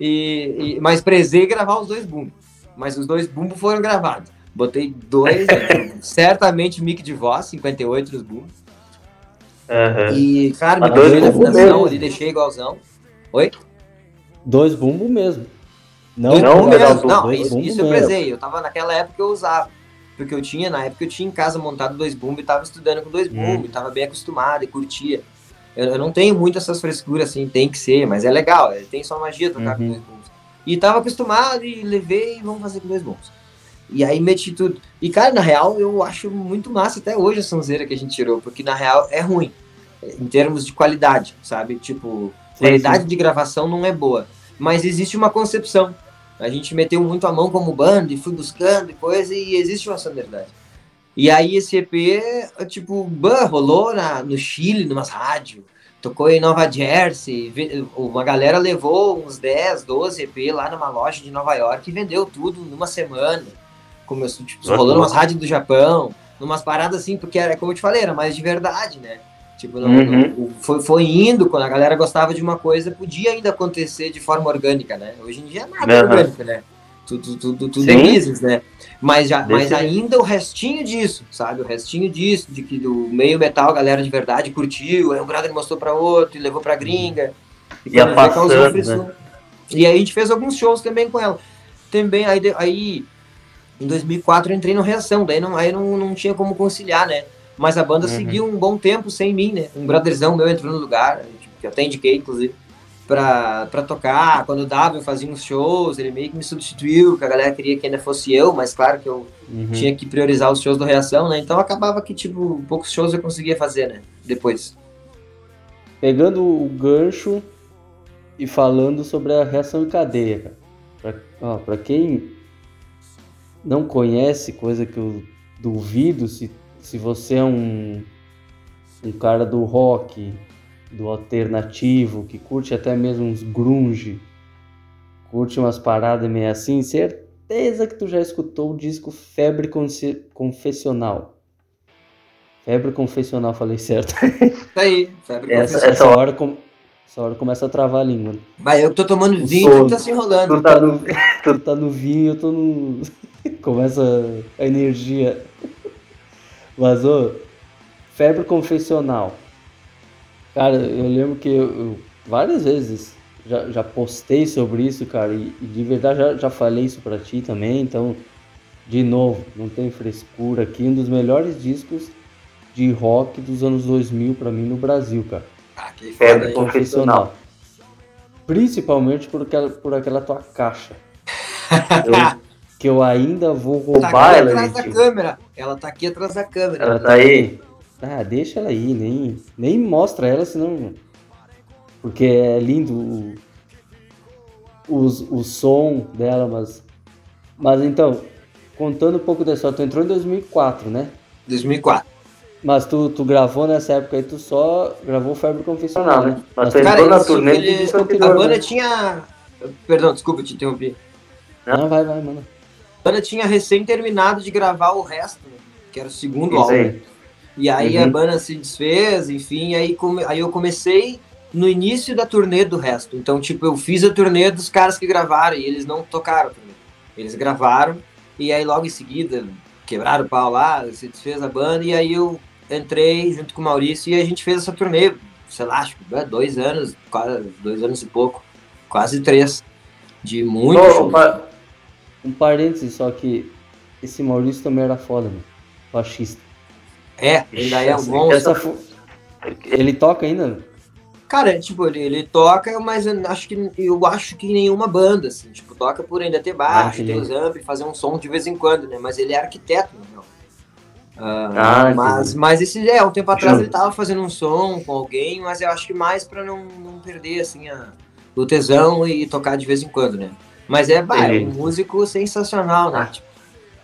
E, e, mas prezei gravar os dois bumbos. Mas os dois bumbos foram gravados. Botei dois, <laughs> certamente mic de voz, 58 nos bumbos. Aham. E, cara, me na bumbos afinação mesmo. ali, deixei igualzão. Oi? Dois bumbo mesmo. Não, Dois não, bumbos não, mesmo. Não, dois isso, bumbos isso eu prezei. Eu tava naquela época que eu usava. Porque eu tinha, na época eu tinha em casa montado dois bumbos e tava estudando com dois Hum. bumbos, e tava bem acostumado e curtia. Eu, eu não tenho muito essas frescuras assim, tem que ser, mas é legal, é- tem sua magia tocar com Uhum. dois bumbos. E tava acostumado e levei e vamos fazer com dois bumbos. E aí meti tudo. E cara, na real, eu acho muito massa até hoje a sonzeira que a gente tirou, porque na real é ruim. Em termos de qualidade, sabe? Tipo, qualidade de gravação não é boa. Mas existe uma concepção. A gente meteu muito a mão como banda e fui buscando e coisa, e existe uma sonoridade. E aí esse EP, tipo, bah, rolou na, no Chile, numas rádios, tocou em Nova Jersey, uma galera levou uns 10, 12 EP lá numa loja de Nova York e vendeu tudo numa semana. Começou, tipo, Nossa, rolando umas rádios do Japão, numas paradas assim, porque era, como eu te falei, era mais de verdade, né? Tipo, não, Uhum. não- foi, foi indo, quando a galera gostava de uma coisa, podia ainda acontecer de forma orgânica, né? Hoje em dia nada é orgânico, né? Tudo, tudo, tudo Sim. é business, né? Mas, já, mas ainda o restinho disso, sabe? O restinho disso, de que do meio metal a galera de verdade curtiu, aí um brother mostrou pra outro e levou pra gringa. Quando vê, causou passando, né? E aí a gente fez alguns shows também com ela. Também, aí, aí em 2004 eu entrei no Reação, daí não, aí não, não tinha como conciliar, né? Mas a banda Uhum. seguiu um bom tempo sem mim, né? Um brotherzão meu entrou no lugar, tipo, que eu até indiquei, inclusive, pra, pra tocar. Quando dava, eu fazia uns shows, ele meio que me substituiu, que a galera queria que ainda fosse eu, mas claro que eu Uhum. tinha que priorizar os shows do Reação, né? Então acabava que, tipo, poucos shows eu conseguia fazer, né? Depois. Pegando o gancho e falando sobre a reação em cadeia, cara. Pra, ó, pra quem não conhece, coisa que eu duvido, se, se você é um, um cara do rock, do alternativo, que curte até mesmo uns grunge, curte umas paradas meio assim, certeza que tu já escutou o disco Febre Conce- Confessional. Febre Confessional, falei certo. Isso <laughs> aí, febre Essa- confessional. Essa hora, com- essa hora começa a travar a língua. Vai, eu que tô tomando vinho e tá se enrolando. Tu tá no... <laughs> Tu tá no vinho, eu tô no. <laughs> começa a energia. Ô, febre confessional. Cara, eu lembro que eu, eu várias vezes já, já postei sobre isso, cara, e, e de verdade já, já falei isso pra ti também, então, de novo, não tem frescura aqui. Um dos melhores discos de rock dos anos 2000 pra mim no Brasil, cara. Ah, que Febre confessional. Principalmente por aquela, por aquela tua caixa. <laughs> Eu- que eu ainda vou Tá roubar aqui ela. atrás da gente. câmera. Ela tá aqui atrás da câmera. Ela tá aí. Ah, deixa ela aí, nem, nem mostra ela, senão. Porque é lindo o, o, o som dela, mas. Mas então, contando um pouco da história, tu entrou em 2004, né? 2004. Mas tu, tu gravou nessa época aí, tu só gravou Febre Confessional, Não, né? né? Mas tu Cara, entrou na turnê ele- a banda né? tinha. Perdão, desculpa te interromper. Não, vai, vai, mano. A banda tinha recém terminado de gravar o resto, né? Que era o segundo Isso álbum. aí. E aí Uhum. a banda se desfez, enfim, aí, come- aí eu comecei no início da turnê do resto. Então, tipo, eu fiz a turnê dos caras que gravaram e eles não tocaram. Eles gravaram e aí logo em seguida quebraram o pau lá, se desfez a banda e aí eu entrei junto com o Maurício e a gente fez essa turnê, sei lá, acho que dois anos, quase dois anos e pouco, quase três, de muito pa- Um parênteses, só que esse Maurício também era foda, mano. Baixista. É, ainda é um monstro. Essa fo- Ele toca ainda? Cara, tipo, ele, ele toca, mas eu acho que eu acho que nenhuma banda, assim, tipo, toca por ainda ter Ah, baixo, entendi. ter os amp, fazer um som de vez em quando, né? Mas ele é arquiteto, não. Ah, mas, entendi. mas esse é, um tempo atrás ele tava fazendo um som com alguém, mas eu acho que mais pra não, não perder assim a, o tesão e tocar de vez em quando, né? Mas é, bah, é um músico sensacional, né? Ah. Tipo,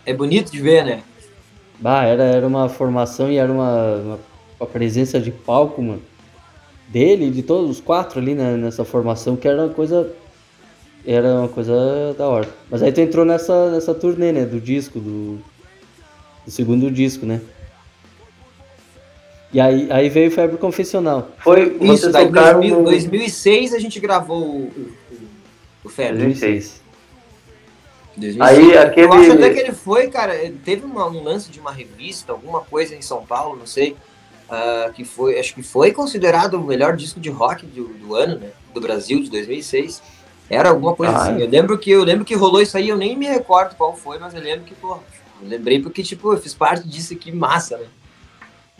é bonito de ver, né? Bah, era, era uma formação e era uma, uma, uma presença de palco, mano. Dele de todos os quatro ali né, nessa formação, que era uma coisa. Era uma coisa da hora. Mas aí tu entrou nessa, nessa turnê, né? Do disco, do, do segundo disco, né? E aí, aí veio Febre Confessional. Foi, Isso, daí em tocaram 2000, no... 2006 a gente gravou o, o, o, o Febre. 2006. 2006. Aí aquele... Eu acho até que ele foi, cara, ele teve uma- um lance de uma revista, alguma coisa em São Paulo, não sei, ah, que foi, acho que foi considerado o melhor disco de rock do, do ano, né, do Brasil, de 2006. Era alguma coisa Ah, assim. é. Eu lembro que eu lembro que rolou isso aí, eu nem me recordo qual foi, mas eu lembro que, pô, eu lembrei porque tipo, eu fiz parte disso aqui, massa, né?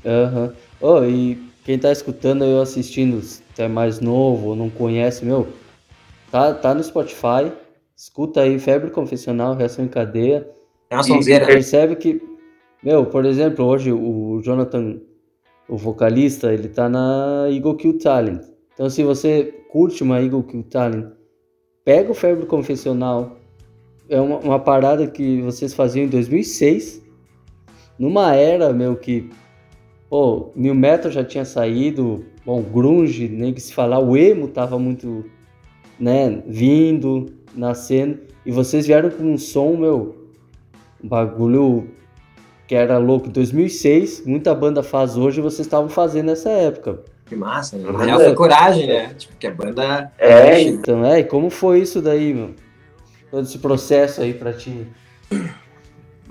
Aham. Oh, e quem tá escutando eu assistindo, se é mais novo ou não conhece, meu, tá, tá no Spotify, escuta aí Febre Confessional, Reação em Cadeia, É uma sonzeira. percebe que, meu, por exemplo, hoje o Jonathan, o vocalista, ele tá na Eagle Kill Talent. Então se você curte uma Eagle Kill Talent, pega o Febre Confessional, é uma, uma parada que vocês faziam em 2006, numa era, meu, que Pô, New Metal já tinha saído, bom, grunge, nem que se falar, o emo tava muito, né, vindo, nascendo, e vocês vieram com um som, meu, um bagulho que era louco. Em 2006, muita banda faz hoje, vocês estavam fazendo nessa época. Que massa, né? Na real foi coragem, né? Tipo, que a banda. É, então, é, e como foi isso daí, meu? Todo esse processo aí pra ti?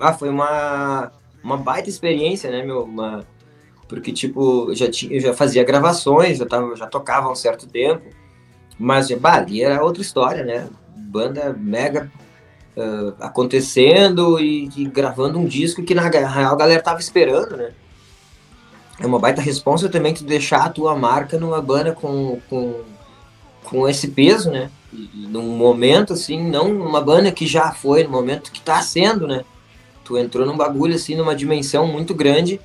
Ah, foi uma, uma baita experiência, né, meu? Uma, porque, tipo, eu já, tinha, eu já fazia gravações, eu tava, já tocava há um certo tempo, mas, bah, ali era outra história, né? Banda mega uh, acontecendo e, e, gravando um disco que, na real, a galera tava esperando, né? é uma baita responsa também tu deixar a tua marca numa banda com, com, com esse peso, né? Num momento assim, não uma banda que já foi, no momento que tá sendo, né? Tu entrou num bagulho assim, numa dimensão muito grande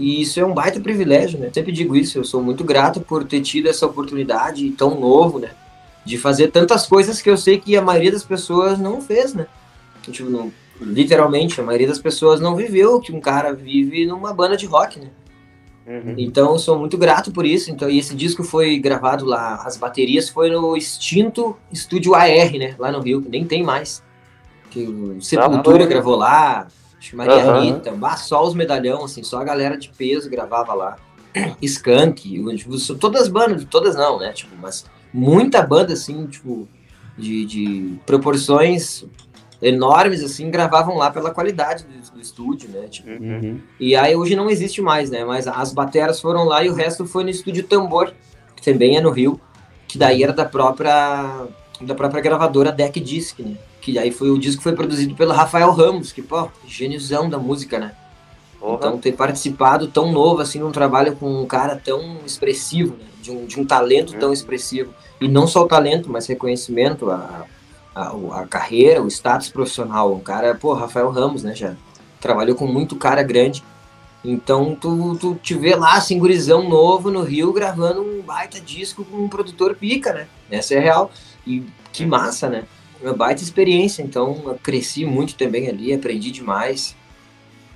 e isso é um baita privilégio, né? Sempre digo isso, eu sou muito grato por ter tido essa oportunidade tão novo, né? De fazer tantas coisas que eu sei que a maioria das pessoas não fez, né? Tipo, não, literalmente, a maioria das pessoas não viveu o que um cara vive numa banda de rock, né? Uhum. Então, sou muito grato por isso. Então, e esse disco foi gravado lá, as baterias foi no extinto Estúdio AR, né? Lá no Rio, que nem tem mais. Que o Sepultura ah, gravou lá, acho que Maria uhum. Rita, só os medalhão, assim, só a galera de peso gravava lá. <clears throat> Skank, tipo, todas as bandas, todas não, né? Tipo, mas muita banda, assim, tipo, de, de proporções enormes, assim, gravavam lá pela qualidade do, do estúdio, né? Tipo, uhum. E aí hoje não existe mais, né? Mas as bateras foram lá e o resto foi no estúdio Tambor, que também é no Rio, que daí era da própria da própria gravadora Deck Disc, né? Que aí foi o disco que foi produzido pelo Rafael Ramos, que, pô, gêniozão da música, né? Uhum. Então ter participado tão novo, assim, num trabalho com um cara tão expressivo, né? De um, de um talento uhum. tão expressivo. E não só o talento, mas reconhecimento, a, a, a, carreira, o status profissional. O cara, pô, Rafael Ramos, né, já trabalhou com muito cara grande. Então tu, tu te vê lá, assim, gurizão novo no Rio, gravando um baita disco com um produtor pica, né? Essa é real. E que massa, né? Uma baita experiência, então cresci muito também ali, aprendi demais.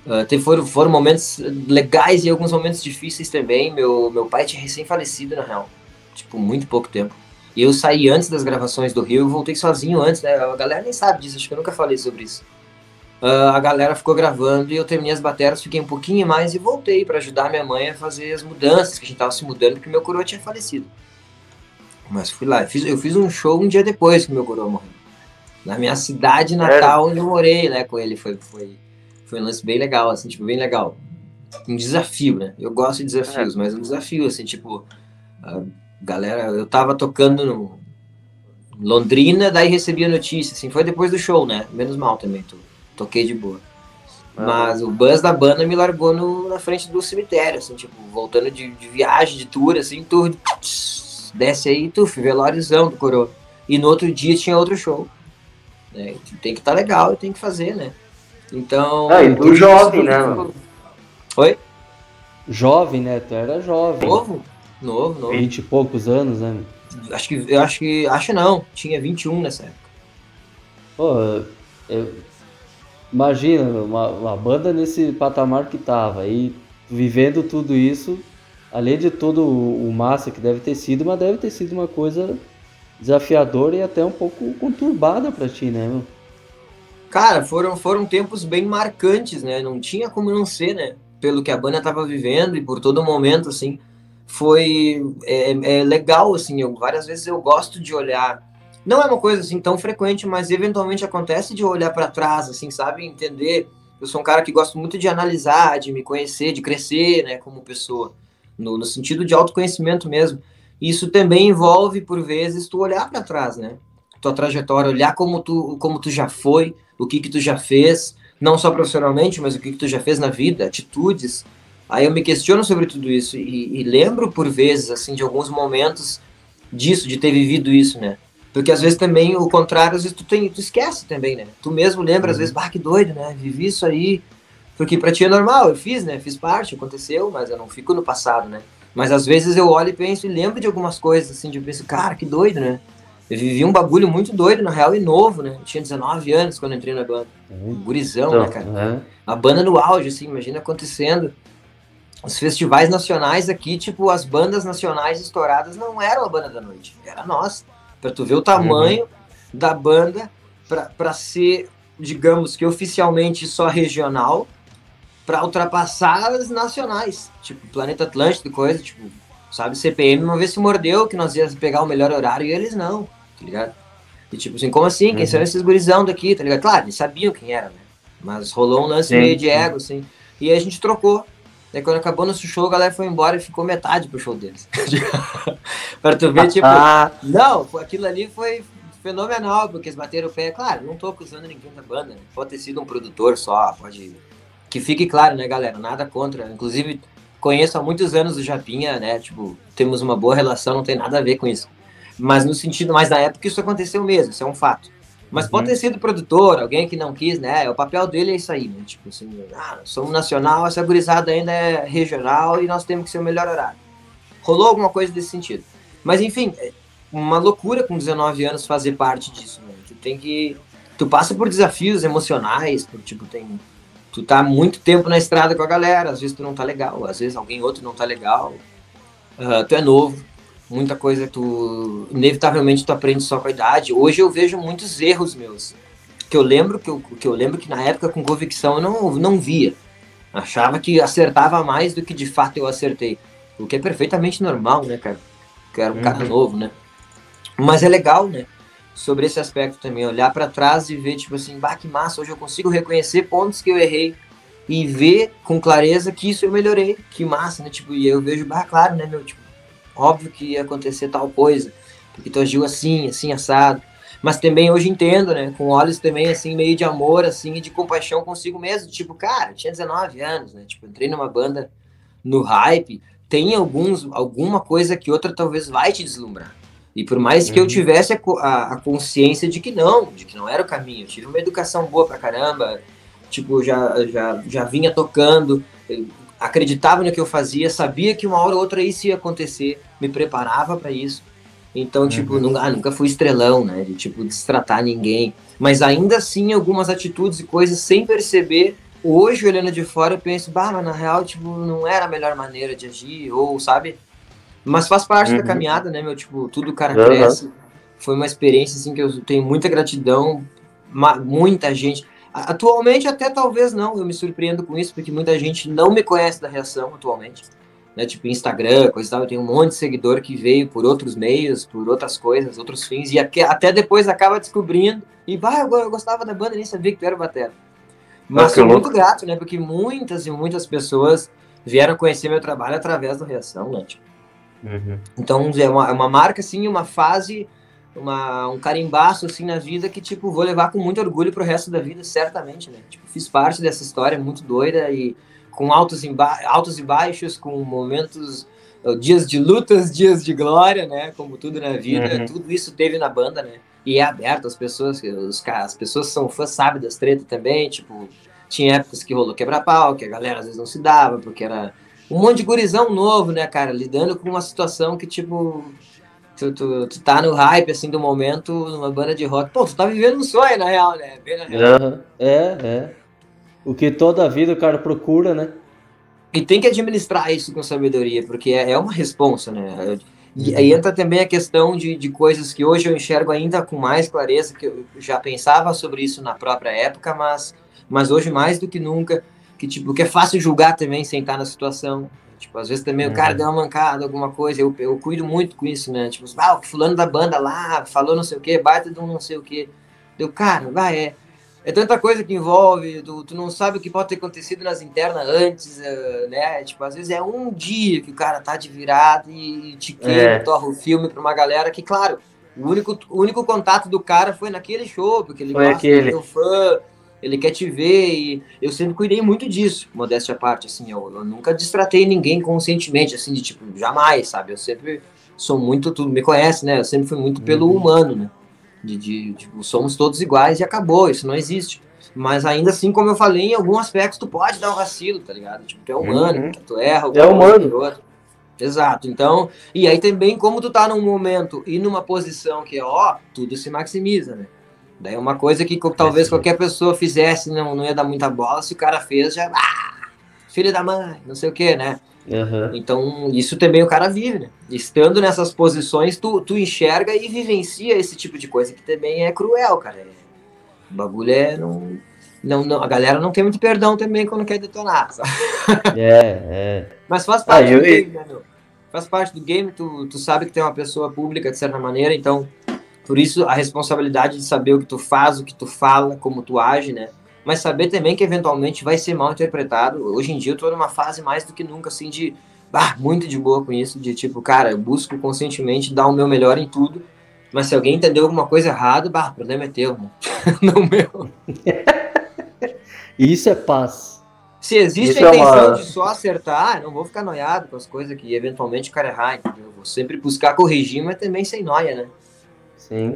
Uh, teve, foram, foram momentos legais e alguns momentos difíceis também. Meu, meu pai tinha recém-falecido, na real. Tipo, muito pouco tempo. E eu saí antes das gravações do Rio e voltei sozinho antes, né? A galera nem sabe disso, acho que eu nunca falei sobre isso. Uh, a galera ficou gravando e eu terminei as bateras, fiquei um pouquinho mais e voltei para ajudar minha mãe a fazer as mudanças, que a gente tava se mudando, porque meu coroa tinha falecido. Mas fui lá, eu fiz, eu fiz um show um dia depois que meu coroa morreu. Na minha cidade natal, onde eu morei, né, com ele. Foi, foi, foi um lance bem legal, assim, tipo, bem legal. Um desafio, né? Eu gosto de desafios, é. mas um desafio, assim, tipo... Uh, galera, eu tava tocando no Londrina, daí recebi a notícia, assim, foi depois do show, né? Menos mal também, tô, toquei de boa. Ah. Mas o buzz da banda me largou no, na frente do cemitério, assim, tipo, voltando de, de viagem, de tour, assim, tour, desce aí, tu, velóriozão do coroa. E no outro dia tinha outro show. Né? Tem que estar tá legal e tem que fazer, né? Então. Ah, e tu jovem, né, mano? Oi? Jovem, né? Tu era jovem. Novo? Novo, novo. 20 e poucos anos, né? Acho que, eu acho que, acho não, tinha 21 nessa época. Pô, eu, imagina, uma, uma banda nesse patamar que tava, aí vivendo tudo isso, além de todo o massa que deve ter sido, mas deve ter sido uma coisa desafiadora e até um pouco conturbada para ti, né, meu? Cara, foram, foram tempos bem marcantes, né? Não tinha como não ser, né? Pelo que a banda tava vivendo e por todo momento, assim foi é, é, legal, assim, eu, várias vezes eu gosto de olhar, não é uma coisa assim tão frequente, mas eventualmente acontece de olhar para trás, assim, sabe, entender, eu sou um cara que gosto muito de analisar, de me conhecer, de crescer, né, como pessoa, no, no sentido de autoconhecimento mesmo, isso também envolve, por vezes, tu olhar para trás, né, tua trajetória, olhar como tu, como tu já foi, o que que tu já fez, não só profissionalmente, mas o que que tu já fez na vida, atitudes, Aí eu me questiono sobre tudo isso e, e, lembro por vezes, assim, de alguns momentos disso, de ter vivido isso, né? Porque às vezes também o contrário, às vezes tu, tem, tu esquece também, né? Tu mesmo lembra, às uhum. vezes, bah, que doido, né? Vivi isso aí. Porque pra ti é normal, eu fiz, né? Fiz parte, aconteceu, mas eu não fico no passado, né? Mas às vezes eu olho e penso e lembro de algumas coisas, assim, de eu penso, cara, que doido, né? Eu vivi um bagulho muito doido, na real, e novo, né? Eu tinha 19 anos quando entrei na banda. Uhum. Um gurizão, né, então, né, cara? Uhum. A banda no auge, assim, imagina acontecendo. os festivais nacionais aqui, tipo, as bandas nacionais estouradas não eram a banda da noite, era nós. Pra tu ver o tamanho uhum. da banda para ser, digamos que oficialmente só regional, para ultrapassar as nacionais, tipo Planeta Atlântico e coisa, tipo, sabe, CPM uma vez se mordeu que nós íamos pegar o melhor horário e eles não, tá ligado? E tipo assim, como assim? Quem uhum. são esses gurizão daqui, tá ligado? Claro, eles sabiam quem era, né? Mas rolou um lance sim, meio de ego, assim. E aí a gente trocou. Daí quando acabou nosso show, a galera foi embora e ficou metade pro show deles. <laughs> pra tu ver, tipo. não, aquilo ali foi fenomenal, porque eles bateram o pé. Claro, não tô acusando ninguém da banda, né? Pode ter sido um produtor só, pode que fique claro, né, galera? Nada contra. Inclusive, conheço há muitos anos o Japinha, né? Tipo, temos uma boa relação, não tem nada a ver com isso. Mas no sentido, mas na época isso aconteceu mesmo, isso é um fato. Mas uhum. pode ter sido produtor, alguém que não quis, né? O papel dele é isso aí, né? Tipo assim, ah, somos nacional, essa gurizada ainda é regional e nós temos que ser o melhor horário. Rolou alguma coisa desse sentido. Mas enfim, é uma loucura com 19 anos fazer parte disso, né? Tu tem que. Tu passa por desafios emocionais, por, tipo, tem tu tá muito tempo na estrada com a galera, às vezes tu não tá legal, às vezes alguém outro não tá legal, uh, tu é novo, muita coisa tu, inevitavelmente tu aprende só com a idade. Hoje eu vejo muitos erros meus, que eu lembro que eu, que eu lembro que na época com convicção eu não, não via, achava que acertava mais do que de fato eu acertei, o que é perfeitamente normal, né, cara, que era um uhum. cara novo, né, mas é legal, né, sobre esse aspecto também, olhar para trás e ver, tipo assim, bah, que massa, hoje eu consigo reconhecer pontos que eu errei e ver com clareza que isso eu melhorei, que massa, né? Tipo, e eu vejo, bah, claro, né, meu, tipo, óbvio que ia acontecer tal coisa, porque tu agiu assim, assim, assado. Mas também hoje entendo, né, com olhos também, assim, meio de amor, assim, e de compaixão consigo mesmo. Tipo, cara, tinha 19 anos, né? Tipo, entrei numa banda no hype, tem alguns, alguma coisa que outra talvez vai te deslumbrar. E por mais que uhum. eu tivesse a, a, a, consciência de que não, de que não era o caminho, eu tive uma educação boa pra caramba, tipo, já, já, já vinha tocando, acreditava no que eu fazia, sabia que uma hora ou outra isso ia acontecer, me preparava para isso. Então, tipo, uhum. nunca, ah, nunca fui estrelão, né? De, tipo, destratar ninguém. Mas ainda assim, algumas atitudes e coisas sem perceber. Hoje, olhando de fora, eu penso, bah, mas na real, tipo, não era a melhor maneira de agir, ou, sabe? Mas faz parte uhum. da caminhada, né, meu? Tipo, tudo o cara uhum. cresce. Foi uma experiência, assim, que eu tenho muita gratidão. Muita gente. Atualmente, até talvez não. Eu me surpreendo com isso, porque muita gente não me conhece da reação atualmente. Né, tipo Instagram, coisa e tal, eu tenho um monte de seguidor que veio por outros meios, por outras coisas, outros fins, e até depois acaba descobrindo, e vai, eu, eu gostava da banda, nem sabia que tu era batera. Mas sou muito grato, né, porque muitas e muitas pessoas vieram conhecer meu trabalho através do Reação, né, tipo, Uhum. Então é uma, é uma marca, assim, uma fase, uma, um carimbaço, assim, na vida que, tipo, vou levar com muito orgulho pro resto da vida, certamente, né? Tipo, fiz parte dessa história muito doida e com altos, e altos e baixos, com momentos, dias de lutas, dias de glória, né? Como tudo na vida, uhum. tudo isso teve na banda, né? E é aberto, as pessoas, os, as pessoas são fãs sabem das tretas também, tipo, tinha épocas que rolou quebra-pau, que a galera às vezes não se dava, porque era um monte de gurizão novo, né, cara? Lidando com uma situação que, tipo, tu, tu, tu tá no hype, assim, do momento, numa banda de rock. Pô, tu tá vivendo um sonho, na real, né? Bem na real. Uhum. É, é. O que toda a vida o cara procura, né? E tem que administrar isso com sabedoria, porque é, é uma responsa, né? E aí entra também a questão de, de coisas que hoje eu enxergo ainda com mais clareza, que eu já pensava sobre isso na própria época, mas, mas hoje mais do que nunca que tipo que é fácil julgar também sem estar na situação. Tipo, às vezes também o cara deu uma mancada, alguma coisa, eu, eu cuido muito com isso, né? Tipo, ah, o fulano da banda lá falou não sei o que, baita de um não sei o que. Deu, cara, vai, é. É tanta coisa que envolve, tu, tu não sabe o que pode ter acontecido nas internas antes, uh, né? Tipo, às vezes é um dia que o cara tá de virada e te queima, é. torra o filme pra uma galera que, claro, o único, o único contato do cara foi naquele show, porque ele foi gosta aquele. do fã ele quer te ver e eu sempre cuidei muito disso, modéstia à parte, assim, eu, eu nunca distratei ninguém conscientemente, assim, de tipo, jamais, sabe, eu sempre sou muito, tu me conhece, né, eu sempre fui muito uhum. pelo humano, né, de, de, tipo, somos todos iguais e acabou, isso não existe, mas ainda assim, como eu falei, em algum aspecto tu pode dar um vacilo, tá ligado, tipo, tu é humano, uhum. tu erra, é humano. Exato, então, e aí também como tu tá num momento e numa posição que é, ó, tudo se maximiza, né, Daí é uma coisa que talvez qualquer pessoa fizesse, não, não ia dar muita bola, se o cara fez, já. Ah, filho da mãe, não sei o que, né? Aham. Então, isso também o cara vive, né? Estando nessas posições, tu, tu enxerga e vivencia esse tipo de coisa que também é cruel, cara. É- O bagulho é. Não, não, não- a galera não tem muito perdão também quando quer detonar, sabe? <laughs> É, é. Mas faz parte Ah, eu- do game, né, meu? Faz parte do game, tu, tu sabe que tem uma pessoa pública de certa maneira, então, por isso a responsabilidade de saber o que tu faz, o que tu fala, como tu age, né? Mas saber também que eventualmente vai ser mal interpretado. Hoje em dia eu tô numa fase mais do que nunca, assim, de. Ah, muito de boa com isso, de tipo, cara, eu busco conscientemente dar o meu melhor em tudo, mas se alguém entendeu alguma coisa errada, bah, o problema é teu, né? <laughs> não meu. <laughs> Isso é paz. Se existe Isso a é intenção uma- de só acertar, não vou ficar noiado com as coisas que eventualmente o cara errar, entendeu? Vou sempre buscar corrigir, mas também sem noia, né? Sim.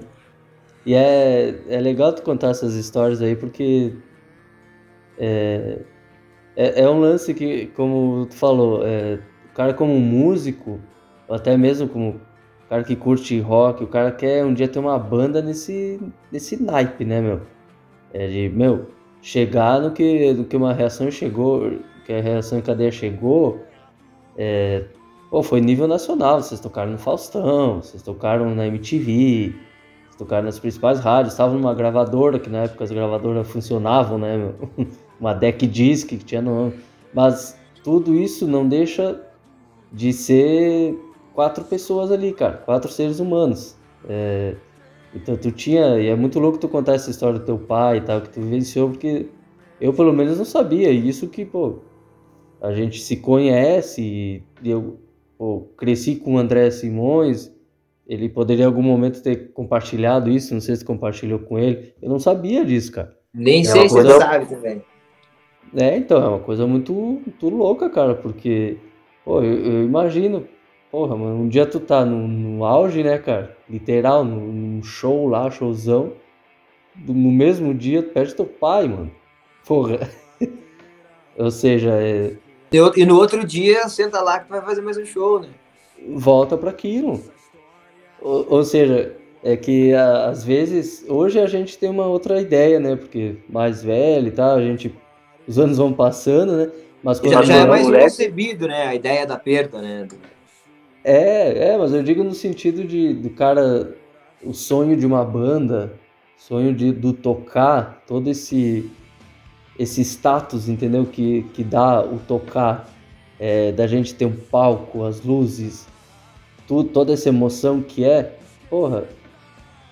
E é, é legal tu contar essas histórias aí, porque é, é, é um lance que, como tu falou, é, o cara como músico, ou até mesmo como cara que curte rock, o cara quer um dia ter uma banda nesse, nesse naipe, né, meu? É de, meu, chegar no que, no que uma reação chegou, que a reação em cadeia chegou, é, pô, foi nível nacional, vocês tocaram no Faustão, vocês tocaram na MTV, vocês tocaram nas principais rádios, estavam numa gravadora, que na época as gravadoras funcionavam, né, meu? <laughs> Uma deck disc que tinha no... Mas tudo isso não deixa de ser quatro pessoas ali, cara, quatro seres humanos. É, então tu tinha, e é muito louco tu contar essa história do teu pai e tal, que tu vivenciou, porque eu pelo menos não sabia, e isso que, pô, a gente se conhece, e eu pô, cresci com o André Simões, ele poderia em algum momento ter compartilhado isso, não sei se compartilhou com ele, eu não sabia disso, cara. Nem É sei se tu coisa- sabe também. É, então, é uma coisa muito, muito louca, cara, porque, pô, eu, eu imagino, porra, mano, um dia tu tá no, no auge, né, cara, literal, num, num show lá, showzão, do- no mesmo dia tu perde teu pai, mano, porra. <laughs> Ou seja, é, E no outro dia, senta lá que vai fazer mais um show, né? volta para aquilo. Ou, ou seja, é que às vezes hoje a gente tem uma outra ideia, né? Porque mais velho e tal, a gente os anos vão passando, né? Mas quando Já, já é mais moleque- concebido, né? A ideia da perda, né? é, é, mas eu digo no sentido de do cara o sonho de uma banda, sonho de do tocar, todo esse esse status, entendeu? Que que dá o tocar, é, da gente ter um palco, as luzes, tudo, toda essa emoção que é, porra,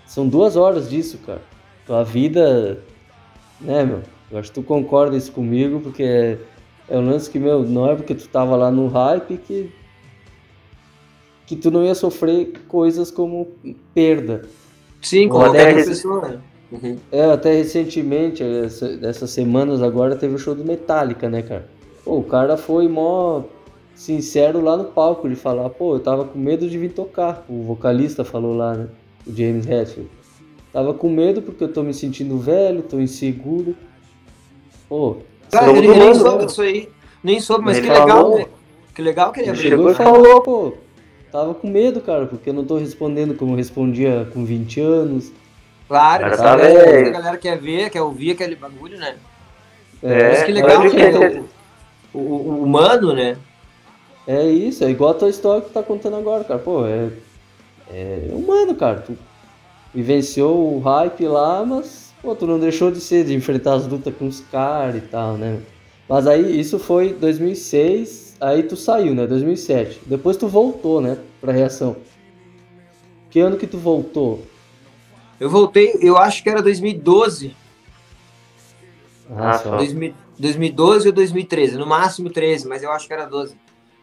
são duas horas disso, cara. Tua vida, né, meu? Eu acho que tu concorda isso comigo, porque é, é um lance que, meu, não é porque tu tava lá no hype que que tu não ia sofrer coisas como perda. Sim, como qualquer rec- pessoa, né? Uhum. É, até recentemente, essa- essas semanas agora, teve o show do Metallica, né, cara? Pô, o cara foi mó sincero lá no palco de falar, pô, eu tava com medo de vir tocar. O vocalista falou lá, né? O James Hetfield. Tava com medo porque eu tô me sentindo velho, tô inseguro. Pô, Cara, ele nem soube né? disso aí. Nem soube, mas que legal, né? Que legal que ele abriu. chegou e falou, pô, tava com medo, cara, porque eu não tô respondendo como eu respondia com 20 anos. Claro, tá galera, velho. a galera quer ver, quer ouvir aquele bagulho, né? É, Mas que legal que é o- o humano, né? É isso, é igual a tua história que tu tá contando agora, cara. Pô, é, é humano, cara. Tu vivenciou o hype lá, mas pô, tu não deixou de ser, de enfrentar as lutas com os caras e tal, né? Mas aí, isso foi 2006, aí tu saiu, né? 2007. Depois tu voltou, né? Pra reação. Que ano que tu voltou? Eu voltei, eu acho que era 2012. Ah, só. só. 2000 2012 ou 2013, no máximo 13, mas eu acho que era 12.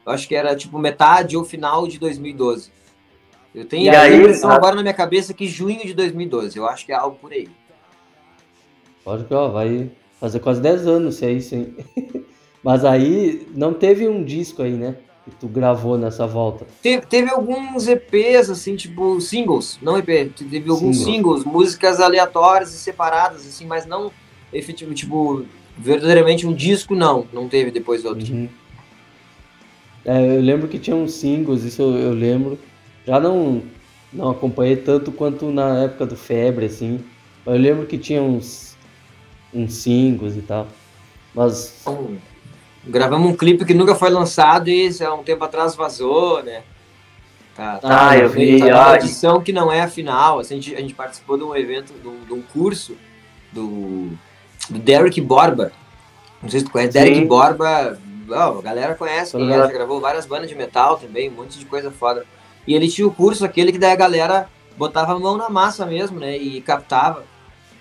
Eu acho que era tipo metade ou final de 2012. Eu tenho E a aí, impressão a- agora na minha cabeça que junho de 2012. Eu acho que é algo por aí. Pode que, ó, vai fazer quase 10 anos se é isso, hein? <laughs> Mas aí não teve um disco aí, né? Que tu gravou nessa volta. Teve, teve alguns EPs, assim, tipo singles, não EP. Teve alguns Singles. singles, músicas aleatórias e separadas, assim, mas não efetivo, tipo, verdadeiramente um disco, não. Não teve depois outro. Uhum. É, eu lembro que tinha uns singles, isso eu, eu lembro. Já não, não acompanhei tanto quanto na época do Febre, assim. Mas eu lembro que tinha uns, uns singles e tal. Mas Então, Gravamos um clipe que nunca foi lançado e há um tempo atrás vazou, né? Tá, tá Ah, eu vi, Tá uma edição que não é a final. Assim, a, gente, a gente participou de um evento, de um, de um curso do, do Derek Borba. Não sei se tu conhece. Sim. Derek Borba, ó, a galera conhece, ligado. já gravou várias bandas de metal também, um monte de coisa foda. E ele tinha o curso aquele que daí a galera botava a mão na massa mesmo, né? E captava.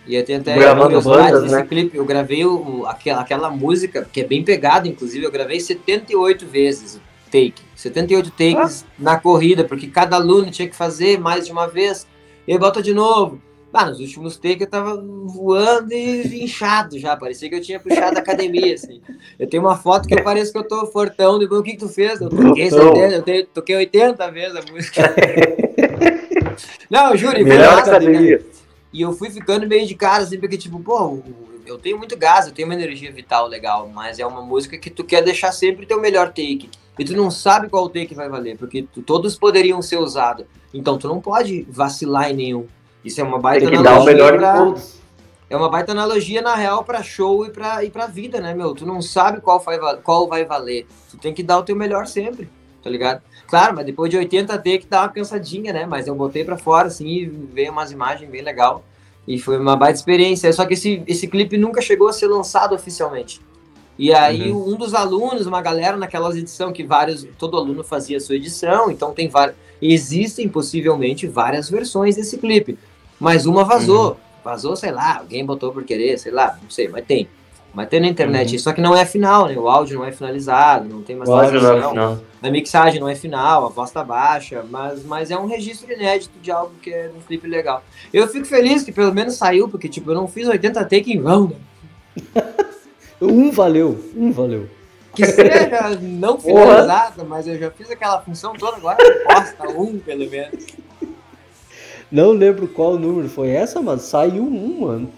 E eu tenho até Gravando curiosidades bandas, né? clipe. Eu gravei o, aquela, aquela música, que é bem pegada, inclusive, eu gravei 78 vezes o take. 78 takes na corrida, porque cada aluno tinha que fazer mais de uma vez. E bota de novo. Ah, nos últimos takes eu tava voando e inchado já. Parecia que eu tinha puxado a academia, <laughs> assim. Eu tenho uma foto que eu pareço que eu tô fortão. Depois, o que que tu fez? Eu toquei, Fortão. 70, eu toquei 80 vezes a música. <laughs> Não, juro, e Melhor massa, né, academia. E eu fui ficando meio de cara, assim, porque, tipo, pô, eu tenho muito gás, eu tenho uma energia vital legal, mas é uma música que tu quer deixar sempre teu melhor take. E tu não sabe qual take vai valer, porque tu- todos poderiam ser usados. Então tu não pode vacilar em nenhum. Isso é uma baita Tem que dar o melhor pra- todos. é uma baita analogia, na real, pra show e pra, e pra vida, né, meu? Tu não sabe qual vai, va- qual vai valer. Tu tem que dar o teu melhor sempre, tá ligado? Claro, mas depois de 80 tem que dar uma cansadinha, né? Mas eu botei pra fora, assim, e veio umas imagens bem legal. E foi uma baita experiência. Só que esse, esse clipe nunca chegou a ser lançado oficialmente. E aí, um dos alunos, uma galera naquelas edições que vários, todo aluno fazia a sua edição, então tem várias. Existem possivelmente várias versões desse clipe. Mas uma vazou. Vazou, sei lá, alguém botou por querer, sei lá, não sei, mas tem. Mas tem na internet. Só que não é final, né? O áudio não é finalizado, não tem mais tradução. não é final. A mixagem não é final, a voz tá baixa, mas, mas é um registro inédito de algo que é um clipe legal. Eu fico feliz que pelo menos saiu, porque tipo, eu não fiz 80 take em vão, né? <laughs> Um valeu, um valeu. Que seja não finalizada, mas eu já fiz aquela função toda agora, posta um pelo menos. Não lembro qual número foi essa, mas saiu um, mano.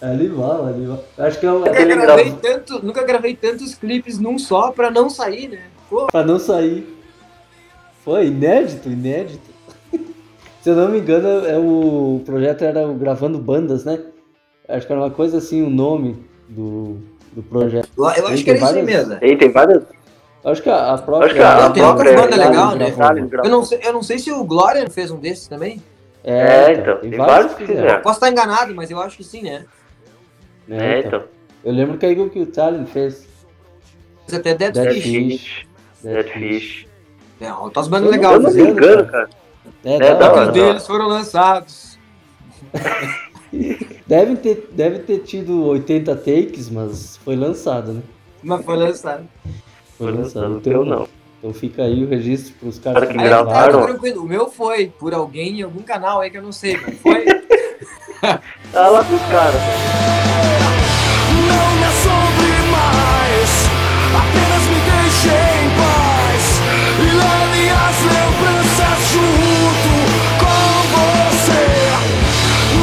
Animal, animal. Acho que é Nunca gravei, gravo tanto, nunca gravei tantos clipes num só pra não sair, né? Pô, pra não sair. Foi inédito, inédito. <laughs> Se eu não me engano, é o o projeto era o gravando bandas, né? Acho que era uma coisa assim o nome do, do projeto. eu, eu acho que era isso aí mesmo. Tem, tem várias. Acho que a, a própria. Acho que a, tem outra própria- banda legal, né? Eu não, sei, eu não sei se o Glória fez um desses também. É, então, tem vários que fizeram. Posso estar enganado, mas eu acho que sim, né? Né, É, então. então. Eu lembro que aí o que o Talon fez. Mas até Dead, Dead Fish. Fish. Dead Fish. É, outras bandas Eu legais. Eu não me fazendo, engano, cara. É, É, hora. Muitos deles foram lançados. <laughs> Deve ter, deve ter tido 80 takes, mas foi lançado, né? Mas foi lançado. Foi Foi lançado. lançado, Então, não. Então fica aí o registro pros caras Cara que gravaram. tá, tá. O meu foi por alguém em algum canal aí que eu não sei, mas foi. Tá lá pros caras. Não me assombre mais, apenas me deixe em paz e leve as lembranças junto com você.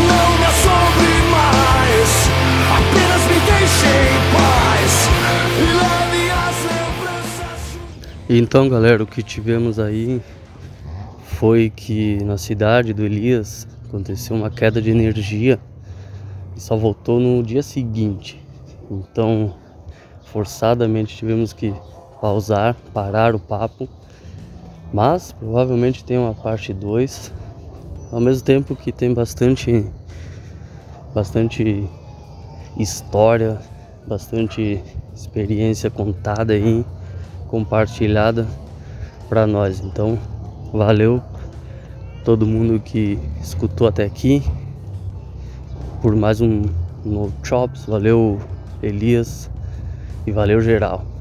Não me assombre mais, apenas me deixe em paz e leve as lembranças junto. Então, galera, o que tivemos aí foi que na cidade do Elias aconteceu uma queda de energia e só voltou no dia seguinte. Então, forçadamente tivemos que pausar, parar o papo. Mas provavelmente tem uma parte 2. Ao mesmo tempo que tem bastante bastante história, bastante experiência contada aí, compartilhada para nós. Então, valeu todo mundo que escutou até aqui por mais um No Chops. Valeu Elias e valeu geral.